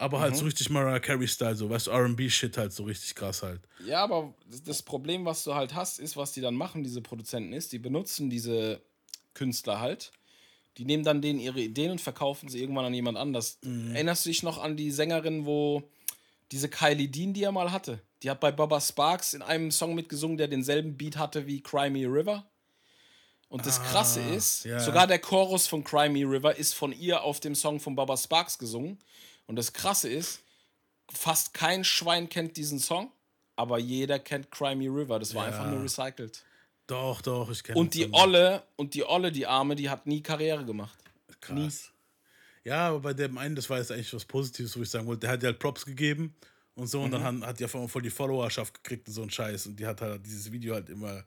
aber halt Mhm. so richtig Mariah Carey-Style, so, weißt du, RB-Shit halt, so richtig krass halt. ja, aber das- Problem, was du halt hast, ist, was die dann machen, diese Produzenten, ist, die benutzen diese Künstler halt. Die nehmen dann denen ihre Ideen und verkaufen sie irgendwann an jemand anders. Mhm. Erinnerst du dich noch an die Sängerin, wo diese Kylie Dean, die er mal hatte? Die hat bei Baba Sparks in einem Song mitgesungen, der denselben Beat hatte wie Cry Me a River. Und das Krasse ist, Ah, ja. sogar der Chorus von Cry Me a River ist von ihr auf dem Song von Baba Sparks gesungen. Und das Krasse ist, fast kein Schwein kennt diesen Song, aber jeder kennt Cry Me a River. Das war Ja. einfach nur recycelt. Doch, doch, ich kenne Und die Olle, und die Olle, die Arme, die hat nie Karriere gemacht. Krass. Ja, aber bei dem einen, das war jetzt eigentlich was Positives, wo ich sagen wollte, der hat ja halt Props gegeben und so, Mhm. und dann hat, hat die auf einmal voll die Followerschaft gekriegt und so ein Scheiß. Und die hat halt dieses Video halt immer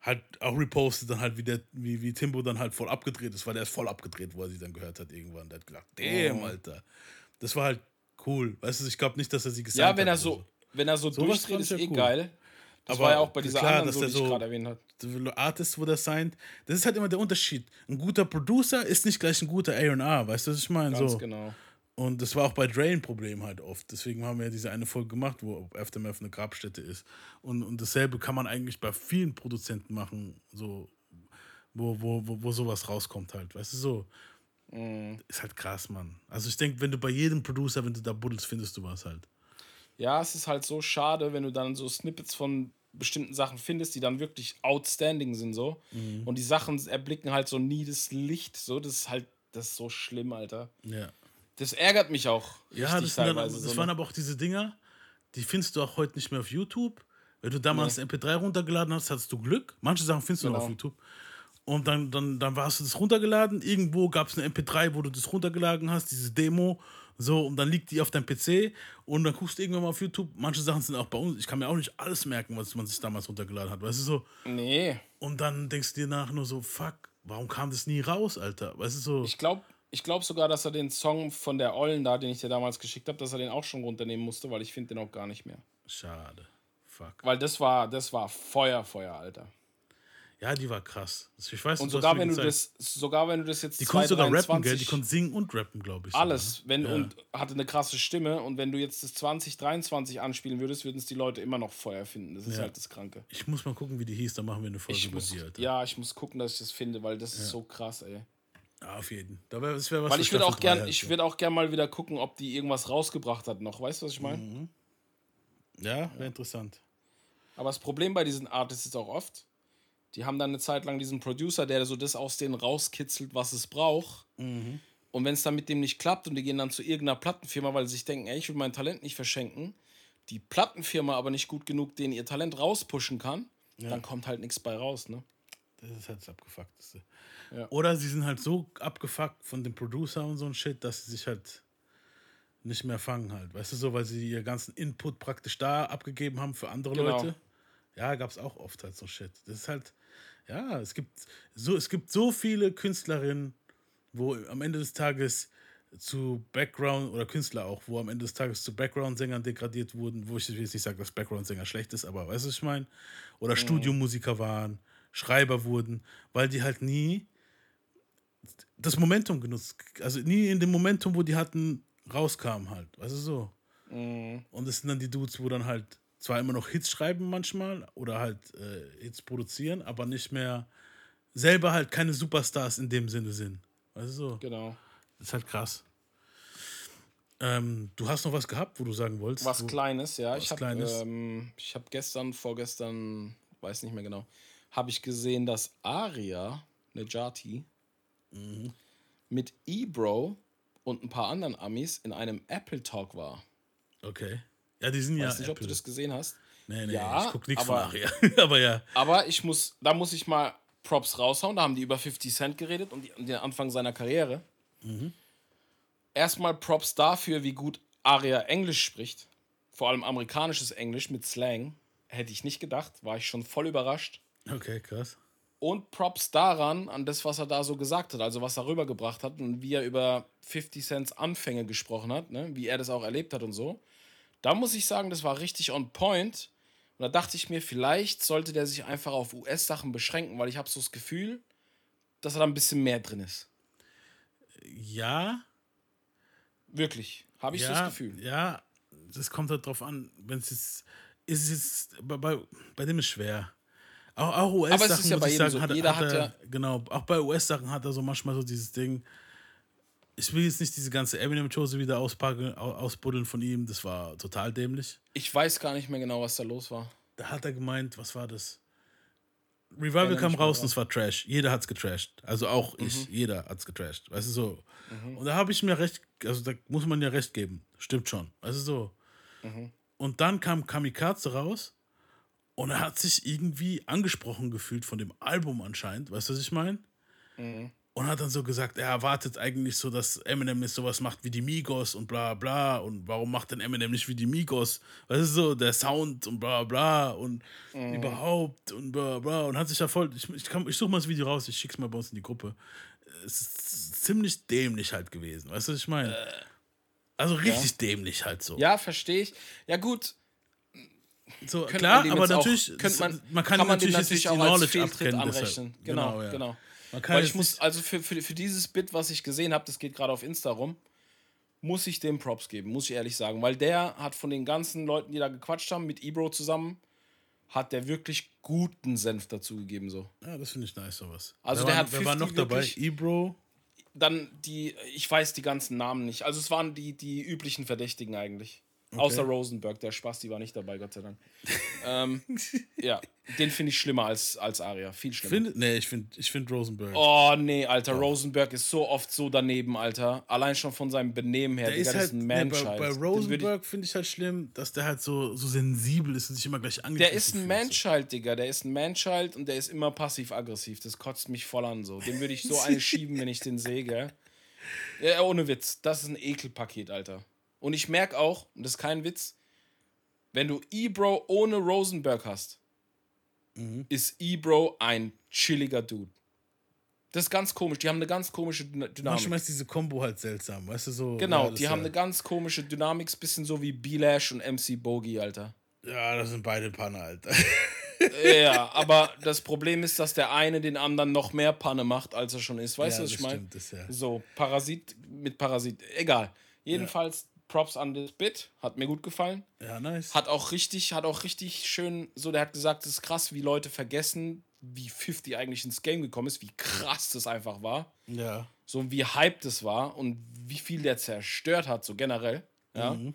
halt auch repostet, dann halt wie, der, wie, wie Timbo dann halt voll abgedreht ist, weil der ist voll abgedreht, wo er sie dann gehört hat irgendwann. Der hat gedacht, Oh. damn, Alter. Das war halt cool. Weißt du, ich glaube nicht, dass er sie gesagt Ja, hat. wenn er so, wenn er so Sowas durchdreht, ist ja eh cool. geil. Das Aber war ja auch bei dieser klar, anderen, so, der die ich so- gerade erwähnt habe. The Artist, wo der signed. Das ist halt immer der Unterschied. Ein guter Producer ist nicht gleich ein guter A&R, weißt du, was ich meine? Ganz So. genau. Und das war auch bei Dre ein Problem halt oft. Deswegen haben wir ja diese eine Folge gemacht, wo Aftermath eine Grabstätte ist. Und, und dasselbe kann man eigentlich bei vielen Produzenten machen, so, wo, wo, wo, wo sowas rauskommt halt. Weißt du, so. Mhm. Ist halt krass, Mann. Also ich denke, wenn du bei jedem Producer, wenn du da buddelst, findest du was halt. Ja, es ist halt so schade, wenn du dann so Snippets von bestimmten Sachen findest, die dann wirklich outstanding sind so. Mhm. Und die Sachen erblicken halt so nie das Licht. So, das ist halt, das ist so schlimm, Alter. Ja. Das ärgert mich auch. Ja, das, dann, das so, waren ne? aber auch diese Dinger, die findest du auch heute nicht mehr auf YouTube. Wenn du damals MP3 runtergeladen hast, hattest du Glück. Manche Sachen findest du noch Genau. auf YouTube. Und dann, dann, dann hast du das runtergeladen. Irgendwo gab es eine MP3, wo du das runtergeladen hast, diese Demo. So, und dann liegt die auf deinem PC und dann guckst du irgendwann mal auf YouTube. Manche Sachen sind auch bei uns. Ich kann mir auch nicht alles merken, was man sich damals runtergeladen hat. Weißt du so? Nee, Und dann denkst du dir nach nur so, fuck, warum kam das nie raus, Alter? Weißt du so? ich glaube ich glaub sogar, dass er den Song von der Ollen da, den ich dir damals geschickt habe, dass er den auch schon runternehmen musste, weil ich finde den auch gar nicht mehr. Schade. Fuck. Weil das war, das war Feuer, Feuer, Alter. Ja, die war krass. Ich weiß Und sogar wenn du das, sogar wenn du das jetzt Die konnte sogar rappen, gell? Die 2023 konnte singen und rappen, glaube ich. sogar, alles, ne? wenn ja. und hatte eine krasse Stimme und wenn du jetzt das 2023 anspielen würdest, würden es die Leute immer noch Feuer finden. Das ist Ja. halt das Kranke. Ich muss mal gucken, wie die hieß, dann machen wir eine Folge Ich muss, Alter. ja, ich muss gucken, dass ich das finde, weil das ist so krass, ey. Ja, auf jeden. Da wär, das wär was Weil ich würde auch gern, halt ich würde auch gern mal wieder gucken, ob die irgendwas rausgebracht hat noch. Weißt du, was ich meine? Mhm. Ja, wäre interessant. Aber das Problem bei diesen Artists ist auch oft, die haben dann eine Zeit lang diesen Producer, der so das aus denen rauskitzelt, was es braucht. Mhm. Und wenn es dann mit dem nicht klappt und die gehen dann zu irgendeiner Plattenfirma, weil sie sich denken, ey, ich will mein Talent nicht verschenken, die Plattenfirma aber nicht gut genug denen ihr Talent rauspushen kann, dann kommt halt nichts bei raus, ne? Das ist halt das Abgefuckteste. Ja. Oder sie sind halt so abgefuckt von dem Producer und so ein Shit, dass sie sich halt nicht mehr fangen halt. Weißt du so, weil sie ihr ganzen Input praktisch da abgegeben haben für andere Genau. Leute. Ja, gab es auch oft halt so Shit. Das ist halt, ja, es gibt so, es gibt so viele Künstlerinnen, wo am Ende des Tages zu Background oder Künstler auch, wo am Ende des Tages zu Background-Sängern degradiert wurden, wo ich jetzt nicht sage, dass Background-Sänger schlecht ist, aber weißt du, was ich meine? Oder Studiomusiker waren, Schreiber wurden, weil die halt nie das Momentum genutzt, also nie in dem Momentum, wo die hatten, rauskamen halt, weißt du so. Und es sind dann die Dudes, wo dann halt zwar immer noch Hits schreiben manchmal oder halt äh, Hits produzieren, aber nicht mehr selber halt keine Superstars in dem Sinne sind. Weißt du so? Genau. Das ist halt krass. Ähm, du hast noch was gehabt, wo du sagen wolltest? Was wo, Kleines, ja. Was ich habe Kleines. ähm, ich hab gestern, vorgestern, weiß nicht mehr genau, habe ich gesehen, dass Aria Nejati Mhm. mit Ebro und ein paar anderen Amis in einem Apple Talk war. Okay. Ja, die sind Ich ja. weiß nicht, ob du das gesehen hast. Nee, nee, Ja, ich guck nichts von aber- Aria. aber ja. Aber ich muss, da muss ich mal Props raushauen. Da haben die über 50 Cent geredet und, und den Anfang seiner Karriere. Erstmal Props dafür, wie gut Aria Englisch spricht. Vor allem amerikanisches Englisch mit Slang. Hätte ich nicht gedacht. War ich schon voll überrascht. Okay, krass. Und Props daran, an das, was er da so gesagt hat, also was er rübergebracht hat und wie er über 50 Cents Anfänge gesprochen hat, ne? wie er das auch erlebt hat und so. Da muss ich sagen, das war richtig on point. Und da dachte ich mir, vielleicht sollte der sich einfach auf US-Sachen beschränken, weil ich habe so das Gefühl, dass er da ein bisschen mehr drin ist. Ja, Wirklich. Habe ich so ja, das Gefühl. Ja, das kommt halt drauf an. Wenn es jetzt, ist es jetzt, bei, bei, bei dem ist schwer. Auch, auch US-Sachen, ja muss ich sagen, so. hat, Jeder hat hat er, ja- genau, auch bei US-Sachen hat er so manchmal so dieses Ding, Ich will jetzt nicht diese ganze Eminem-Chose wieder auspacken, au- ausbuddeln von ihm. Das war total dämlich. Ich weiß gar nicht mehr genau, was da los war. Da hat er gemeint, was war das? Revival kam raus und es war Trash. Jeder hat's getrashed. Also auch ich. Jeder hat's getrashed. Weißt du so. Und da habe ich mir recht, also da muss man ja recht geben. Stimmt schon. Weißt du so. Und dann kam Kamikaze raus und er hat sich irgendwie angesprochen gefühlt von dem Album anscheinend. Weißt du, was ich meine? Und hat dann so gesagt, er erwartet eigentlich so, dass Eminem jetzt sowas macht wie die Migos und bla bla. Und warum macht denn Eminem nicht wie die Migos? Weißt du so, der Sound und bla bla und überhaupt und bla bla. Und hat sich da voll. Ich, ich, kann- ich suche mal das Video raus, ich schick's mal bei uns in die Gruppe. Es ist ziemlich dämlich halt gewesen. Weißt du, was ich meine? Also richtig dämlich halt so. Ja, verstehe ich. Ja, gut. so klar, aber natürlich, auch, man, man kann, kann man natürlich, natürlich nicht die auch als Knowledge abkennen. anrechnen. Genau, ja. genau. Man kann Weil ich muss, also für, für, für dieses Bit, was ich gesehen habe, das geht gerade auf Insta rum, muss ich dem Props geben, muss ich ehrlich sagen. Weil der hat von den ganzen Leuten, die da gequatscht haben, mit Ebro zusammen, hat der wirklich guten Senf dazu gegeben. So. Ja, das finde ich nice, sowas. Also wer der war, hat Wer war 50 noch dabei? wirklich- Ebro. Dann die, ich weiß die ganzen Namen nicht. Also es waren die, die üblichen Verdächtigen eigentlich. Außer Rosenberg, der Spasti war nicht dabei, Gott sei Dank. ähm, ja, den finde ich schlimmer als, als Aria. Viel schlimmer. Find, nee, ich finde ich find Rosenberg. Oh nee, Alter, Rosenberg ist so oft so daneben, Alter. Allein schon von seinem Benehmen her. der Digga, ist das halt, ein nee, Manchild. bei, bei Rosenberg finde ich halt schlimm, dass der halt so, so sensibel ist und sich immer gleich Ich, angegriffen der ist ein Manchild, Digga. Der ist ein Manchild und der ist immer passiv-aggressiv. Das kotzt mich voll an so. Den würde ich so eine schieben, wenn ich den sehe, gell? Ja, ohne Witz. Das ist ein Ekelpaket, Alter. Und ich merke auch, und das ist kein Witz, wenn du Ebro ohne Rosenberg hast, Mhm. ist Ebro ein chilliger Dude. Das ist ganz komisch. Die haben eine ganz komische. Dynamik. Manchmal ist diese Kombo halt seltsam, weißt du so. Genau, ja, die haben ja, eine ganz komische Dynamik, bisschen so wie B-Lash und MC Bogey, Alter. Ja, das sind beide Panne, Alter. Ja, aber das Problem ist, dass der eine den anderen noch mehr Panne macht, als er schon ist. Weißt Ja, du, was ich meine? ja. So, Parasit mit Parasit. Egal. Jedenfalls Props an das Bit. Hat mir gut gefallen. Ja, nice. Hat auch richtig, hat auch richtig schön, so, der hat gesagt, es ist krass, wie Leute vergessen, wie 50 eigentlich ins Game gekommen ist, wie krass das einfach war. ja. so wie hyped es war und wie viel der zerstört hat, so generell. Ja. Mhm.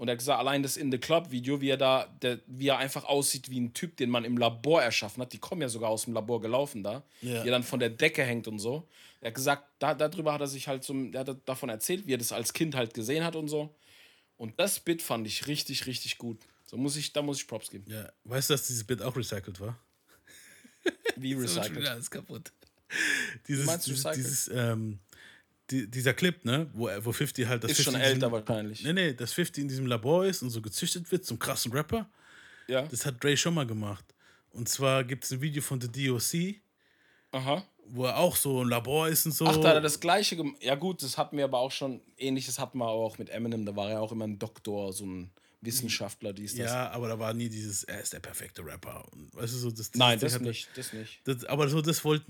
Und er hat gesagt, allein das In the Club-Video, wie er da, der, wie er einfach aussieht wie ein Typ, den man im Labor erschaffen hat. Die kommen ja sogar aus dem Labor gelaufen da, wie er dann von der Decke hängt und so. Er hat gesagt, da, darüber hat er sich halt so, er hat davon erzählt, wie er das als Kind halt gesehen hat und so. Und das Bit fand ich richtig, richtig gut. So muss ich, da muss ich Props geben. ja. Weißt du, dass dieses Bit auch recycelt war? Wie recycelt. Alles kaputt. Dieses, meinst dieses, recycelt? dieses ähm, die, dieser Clip, ne, wo, wo 50 halt das Ist schon 50 in älter diesem- wahrscheinlich. Nee, nee, dass 50 in diesem Labor ist und so gezüchtet wird zum krassen Rapper. Ja. Das hat Dre schon mal gemacht. Und zwar gibt es ein Video von The DOC, Aha. wo er auch so ein Labor ist und so. Ach, da hat er das gleiche gemacht. Ja, gut, das hatten wir aber auch schon. Ähnliches hatten wir auch mit Eminem. Da war er auch immer ein Doktor, so ein Wissenschaftler, dies, das. ja, aber da war nie dieses, er ist der perfekte Rapper. Und, weißt du, so, das, Nein, das Ding hat er- nicht, das nicht. Das, aber so, das wollte,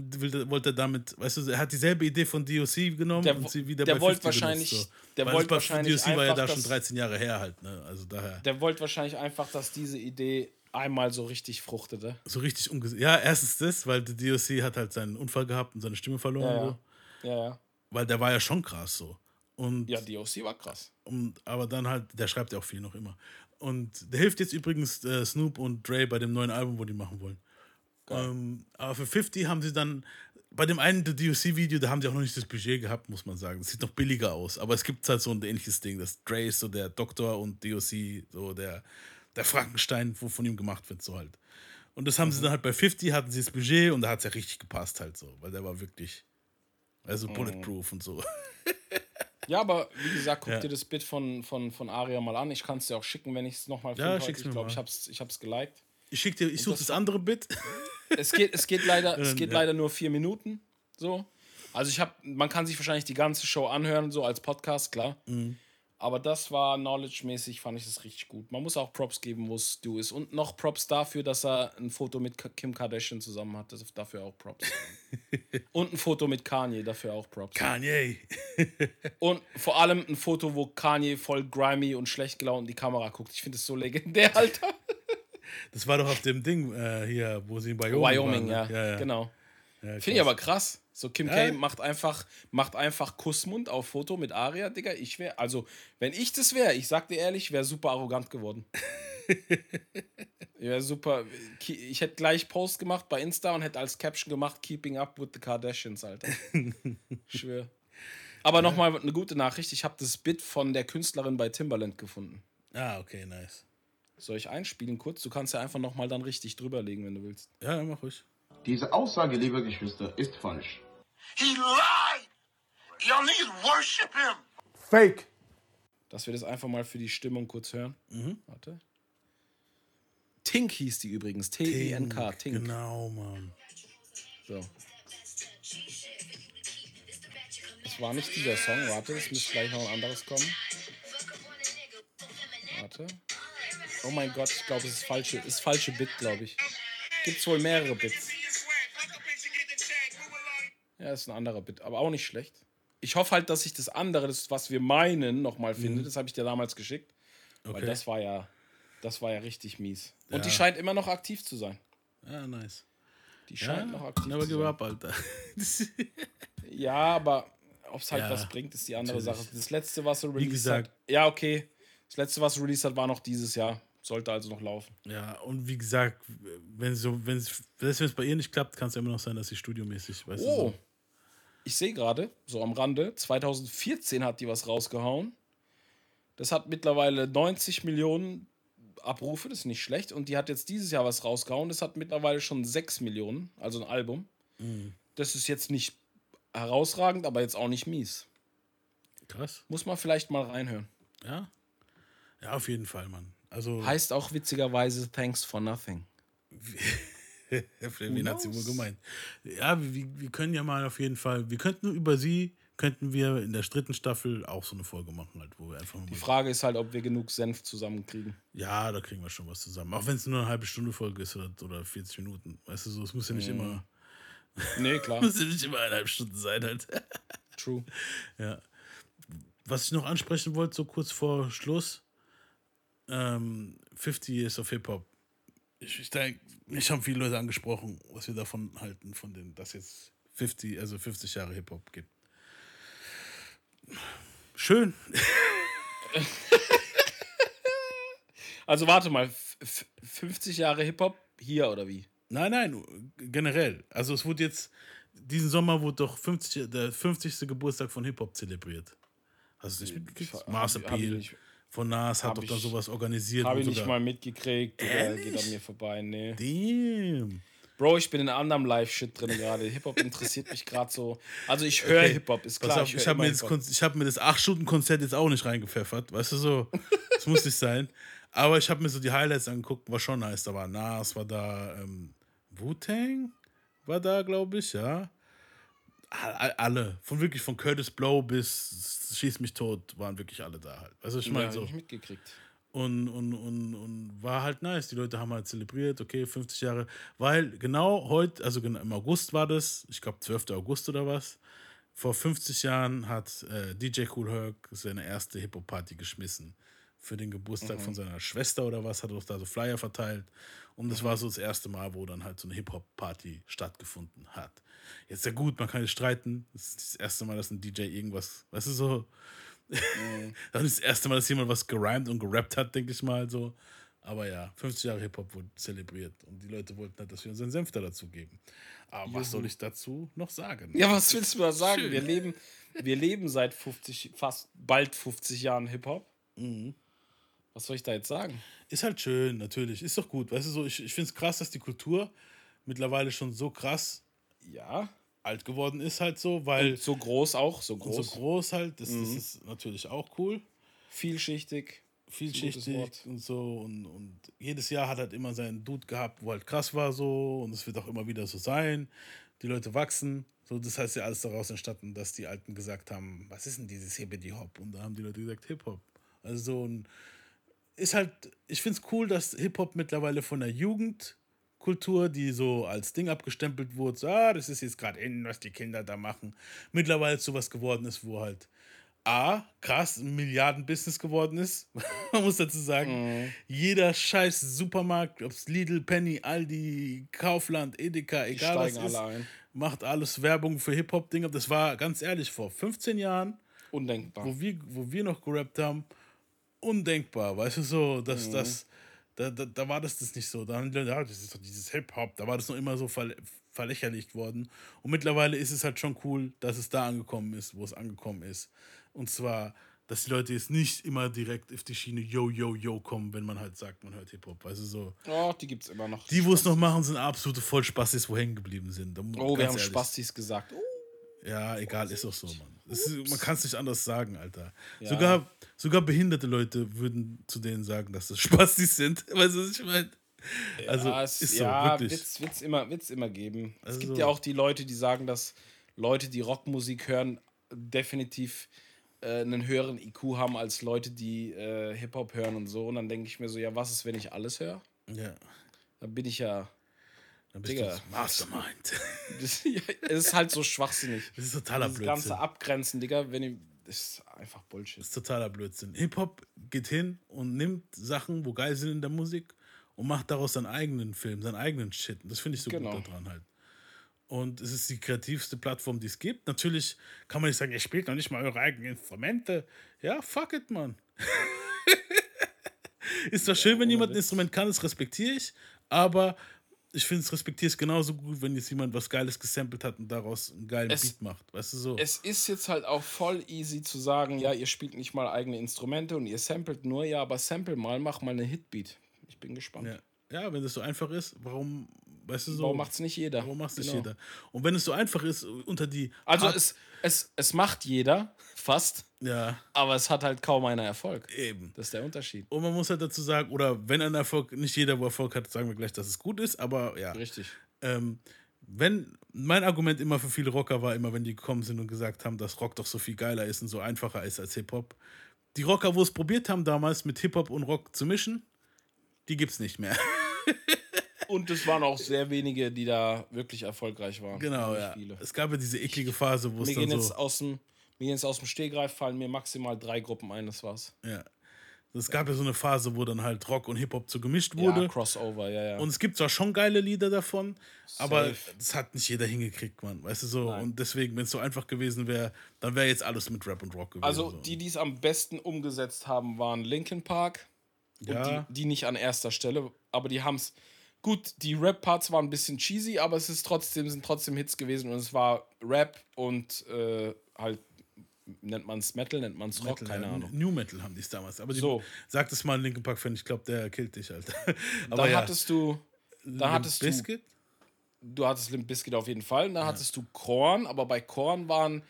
wollte, er damit, weißt du, er hat dieselbe Idee von DOC genommen Der und sie wieder der bei wollte 50 wahrscheinlich- benutzt, so. der Weil wollte das wahrscheinlich DOC war ja da schon das- 13 Jahre her halt, ne? Also daher. Der wollte wahrscheinlich einfach, dass diese Idee einmal so richtig fruchtete. so richtig umgesetzt. Ja, erstens das, weil der DOC hat halt seinen Unfall gehabt und seine Stimme verloren. Ja, So. ja. Ja, ja. Weil der war ja schon krass so. Und, Ja, DOC war krass. und aber dann halt, der schreibt ja auch viel noch immer. Und der hilft jetzt übrigens äh, Snoop und Dre bei dem neuen Album, wo die machen wollen. Ähm, aber für 50 haben sie dann, bei dem einen DOC-Video, da haben sie auch noch nicht das Budget gehabt, muss man sagen. Das sieht noch billiger aus. Aber es gibt halt so ein ähnliches Ding, dass Dre ist so der Doktor und DOC so der, der Frankenstein, wo von ihm gemacht wird, so halt. Und das haben sie dann halt bei 50, hatten sie das Budget und da hat es ja richtig gepasst halt so, weil der war wirklich, also bulletproof und so. Ja, aber wie gesagt, guck Ja. dir das Bit von, von, von Aria mal an. Ich kann es dir auch schicken, wenn ich es nochmal Ja, finde. schick's Ich glaube, ich hab's, ich hab's geliked. Ich schick dir, ich suche das- das andere Bit. Es geht, es geht leider, es geht ja. leider nur vier Minuten. So. Also ich habe, man kann sich wahrscheinlich die ganze Show anhören, so als Podcast, klar. Mhm. Aber das war knowledge-mäßig, fand ich das richtig gut. Man muss auch Props geben, wo es du ist. Und noch Props dafür, dass er ein Foto mit Kim Kardashian zusammen hat. Das, dafür auch Props. Und ein Foto mit Kanye, dafür auch Props. Kanye. Und vor allem ein Foto, wo Kanye voll grimy und schlecht gelaunt in die Kamera guckt. Ich finde es so legendär, Alter. Das war doch auf dem Ding äh, hier, wo sie in Wyoming, Wyoming, waren, ja. ne? Genau. Ja, Finde ich aber krass. So Kim Ja. K macht einfach, macht einfach Kussmund auf Foto mit Aria, Digga. Ich wäre, also, wenn ich das wäre, ich sag dir ehrlich, wäre super arrogant geworden. ich wäre super. Ich hätte gleich Post gemacht bei Insta und hätte als Caption gemacht, Keeping up with the Kardashians, Alter. Ich schwör. Aber nochmal eine gute Nachricht. Ich habe das Bit von der Künstlerin bei Timbaland gefunden. Ah, okay, nice. Soll ich einspielen kurz? Du kannst ja einfach nochmal dann richtig drüberlegen, wenn du willst. Ja, mach ruhig. Diese Aussage, liebe Geschwister, ist falsch. He lied. Y'all niggas worship him. Fake. Dass wir das einfach mal für die Stimmung kurz hören. Warte. Tink hieß die übrigens. T-I-N-K. Tink. Genau, Mann. So. Das war nicht dieser Song. Warte, es müsste gleich noch ein anderes kommen. Warte. Oh mein Gott, ich glaube, es ist falsche, ist falsche Bit, glaube ich. Gibt wohl mehrere Bits. Ja, ist ein anderer Bit, aber auch nicht schlecht. Ich hoffe halt, dass ich das andere, das, was wir meinen, nochmal finde. Das habe ich dir damals geschickt. Weil Okay. das war ja, das war ja richtig mies. Und Ja. die scheint immer noch aktiv zu sein. Ja, nice. Die Ja, scheint noch aktiv never zu give up, Alter. Ja, aber ob es halt Ja, was bringt, ist die andere natürlich. Sache. Das letzte, was er released hat. Ja, okay. Das letzte, was er released hat, war noch dieses Jahr. Sollte also noch laufen. Ja, und wie gesagt, wenn so, wenn es, selbst wenn es bei ihr nicht klappt, kann es ja immer noch sein, dass sie studiomäßig, weißt du, Oh. so. Ich sehe gerade, so am Rande, 2014 hat die was rausgehauen. Das hat mittlerweile 90 Millionen Abrufe, das ist nicht schlecht. Und die hat jetzt dieses Jahr was rausgehauen. Das hat mittlerweile schon 6 Millionen, also ein Album. Mhm. Das ist jetzt nicht herausragend, aber jetzt auch nicht mies. Krass. Muss man vielleicht mal reinhören. Ja. Ja, auf jeden Fall, Mann. Also, Heißt auch witzigerweise Thanks for Nothing. wen hat sie wohl gemeint? Ja, wir, wir- können ja mal auf jeden Fall, wir könnten über sie, könnten wir in der dritten Staffel auch so eine Folge machen, halt, wo wir einfach mal. Die Frage ist halt, ob wir genug Senf zusammenkriegen. Ja, da kriegen wir schon was zusammen. Auch wenn es nur eine halbe Stunde Folge ist oder, oder 40 Minuten. Weißt du, so, es muss ja nicht immer, Nee, klar. muss ja nicht immer eineinhalb Stunden sein, halt. True. Ja. Was ich noch ansprechen wollte, so kurz vor Schluss: ähm, 50 Years of Hip-Hop. Ich, ich denke, mich haben viele Leute angesprochen, was wir davon halten, von den, dass jetzt 50, also 50 Jahre Hip-Hop gibt. Schön. Also warte mal, f- f- 50 Jahre Hip-Hop hier oder wie? Nein, nein, generell. Also es wurde jetzt, diesen Sommer wurde doch 50, der 50. Geburtstag von Hip-Hop zelebriert. Hast du nicht mitgekriegt? hab- Mars nicht- von Nas hat hab doch da ich- sowas organisiert. Habe ich nicht sogar- mal mitgekriegt. Digga, geht an mir vorbei. Nee. Damn. Bro, ich bin in anderem Live-Shit drin gerade. Hip-Hop interessiert mich gerade so. Also ich höre Okay. Hip-Hop, ist klar. auf, ich ich habe mir, hab mir das 8-Stunden-Konzert jetzt auch nicht reingepfeffert. Weißt du so? Das muss nicht sein. Aber ich habe mir so die Highlights angeguckt, war schon nice. Da war Nas, war da ähm, Wu-Tang, war da, glaube ich, ja. All- Alle. Von wirklich von Curtis Blow bis Schieß mich tot waren wirklich alle da halt. Also ich Ja, meine hab so. ich mitgekriegt. Und, und, und, und war halt nice. Die Leute haben halt zelebriert, okay, 50 Jahre. Weil genau heute, also genau im August war das, ich glaube 12. August oder was, vor 50 Jahren hat äh, DJ Cool Herc seine erste Hip-Hop-Party geschmissen. Für den Geburtstag von seiner Schwester oder was, hat er doch da so Flyer verteilt. Und das war so das erste Mal, wo dann halt so eine Hip-Hop-Party stattgefunden hat. Jetzt ja gut, man kann jetzt streiten. Das ist das erste Mal, dass ein DJ irgendwas, weißt du, so, das ist das erste Mal, dass jemand was gerimt und gerappt hat, denke ich mal so. Aber ja, 50 Jahre Hip-Hop wurde zelebriert und die Leute wollten halt, dass wir unseren Senf da dazu geben. Aber was soll ich dazu noch sagen? Ja, was willst du da sagen? Schön. Wir leben, wir leben seit 50, fast bald 50 Jahren Hip-Hop. Mhm. Was soll ich da jetzt sagen? Ist halt schön, natürlich. Ist doch gut. Weißt du, so, ich, ich finde es krass, dass die Kultur mittlerweile schon so krass Ja. alt geworden ist, halt so, weil So groß auch, so und groß. so groß halt, das, das ist natürlich auch cool. Vielschichtig. vielschichtig und so und, und jedes Jahr hat halt immer seinen Dude gehabt, wo halt krass war so und es wird auch immer wieder so sein. Die Leute wachsen. So, das heißt ja alles daraus entstanden, dass die Alten gesagt haben, was ist denn dieses Hibbidi Hop? Und da haben die Leute gesagt, Hip-Hop. Also so ein ist halt, ich finde es cool, dass Hip-Hop mittlerweile von der Jugendkultur, die so als Ding abgestempelt wurde, so, ah, das ist jetzt gerade in, was die Kinder da machen, mittlerweile zu was geworden ist, wo halt A, krass, ein Milliarden-Business geworden ist. Man muss dazu sagen, Mhm. jeder scheiß Supermarkt, ob es Lidl, Penny, Aldi, Kaufland, Edeka, egal was ist, alle macht alles Werbung für Hip-Hop-Dinger. Das war ganz ehrlich vor 15 Jahren, Undenkbar. wo wir, wo wir noch gerappt haben, undenkbar. Weißt du so, dass Mhm. das. Da, da, da war das, das nicht so. Da haben die Leute, ja, das ist doch dieses Hip-Hop, da war das noch immer so verl verlächerlicht worden. Und mittlerweile ist es halt schon cool, dass es da angekommen ist, wo es angekommen ist. Und zwar, dass die Leute jetzt nicht immer direkt auf die Schiene Yo, Yo, Yo kommen, wenn man halt sagt, man hört Hip-Hop. Also so. Oh, die gibt's immer noch. Die, wo es noch machen, sind absolute Vollspastis, wo hängen geblieben sind. Da oh, wir haben ehrlich. Spastis gesagt. Oh. Ja, egal, ist doch so, Mann. Es ist, man kann es nicht anders sagen, Alter. Ja. Sogar, sogar behinderte Leute würden zu denen sagen, dass das Spastis sind. Weißt du, was ich meine? Also, ja, es, ist so, ja wirklich. wird's, wird's, immer, wird's immer geben. es Also- gibt ja auch die Leute, die sagen, dass Leute, die Rockmusik hören, definitiv äh, einen höheren IQ haben als Leute, die äh, Hip-Hop hören und so. Und dann denke ich mir so, ja, was ist, wenn ich alles höre? Ja, Dann bin ich ja. Dann bist Digga. du das Mastermind. Das, ja, es ist halt so schwachsinnig. Das ist totaler Dieses Blödsinn. ganze Abgrenzen, Digga, wenn ich. Das ist einfach Bullshit. Das ist totaler Blödsinn. Hip-Hop geht hin und nimmt Sachen, wo geil sind in der Musik und macht daraus seinen eigenen Film, seinen eigenen Shit. Und das finde ich so Genau. gut daran halt. Und es ist die kreativste Plattform, die es gibt. Natürlich kann man nicht sagen, ihr spielt noch nicht mal eure eigenen Instrumente. Ja, fuck it, man. ist doch schön, wenn jemand ein Instrument kann, das respektiere ich. Aber ich finde, es respektiere es genauso gut, wenn jetzt jemand was Geiles gesampelt hat und daraus einen geilen Es- Beat macht. Weißt du so? Es ist jetzt halt auch voll easy zu sagen, ja, ihr spielt nicht mal eigene Instrumente und ihr samplet nur, ja, aber sample mal, mach mal eine Hitbeat. Ich bin gespannt. Ja. ja, wenn das so einfach ist, warum, weißt du so? Warum macht's nicht jeder? Warum macht es nicht Genau. jeder? Und wenn es so einfach ist, unter die. Also Art- es, es, es macht jeder, fast, Ja, aber es hat halt kaum einer Erfolg. eben. Das ist der Unterschied. Und man muss halt dazu sagen, oder wenn ein Erfolg, nicht jeder, wo Erfolg hat, sagen wir gleich, dass es gut ist, aber ja. Richtig. Ähm, wenn, mein Argument immer für viele Rocker war, immer wenn die gekommen sind und gesagt haben, dass Rock doch so viel geiler ist und so einfacher ist als Hip-Hop. Die Rocker, wo es probiert haben, damals mit Hip-Hop und Rock zu mischen, die gibt's nicht mehr. Und es waren auch sehr wenige, die da wirklich erfolgreich waren. genau, ja. Viele. Es gab ja diese eklige Phase, wo es dann gehen jetzt so. aus dem, mir gehen jetzt aus dem Stehgreif fallen mir maximal drei Gruppen ein, das war's. Ja. Es gab ja so eine Phase, wo dann halt Rock und Hip-Hop so gemischt wurde. Ja, Crossover, ja, ja. Und es gibt zwar schon geile Lieder davon, aber Safe. das hat nicht jeder hingekriegt, man. Weißt du so? Nein. Und deswegen, wenn es so einfach gewesen wäre, dann wäre jetzt alles mit Rap und Rock gewesen. also so. die, die es am besten umgesetzt haben, waren Linkin Park. ja, Und die, die nicht an erster Stelle, aber die haben es. Gut, die Rap-Parts waren ein bisschen cheesy, aber es ist trotzdem, sind trotzdem Hits gewesen und es war Rap und äh, halt, nennt man es Metal, nennt man es Rock, Metal, keine ja, Ahnung. New Metal haben die es damals. Aber die, So. sag das mal Linkin Park-Fan, ich glaube, der killt dich. Da Aber ja, hattest du, da Limp hattest du, Bizkit? du hattest Limp Bizkit auf jeden Fall, da hattest du Korn, aber bei Korn waren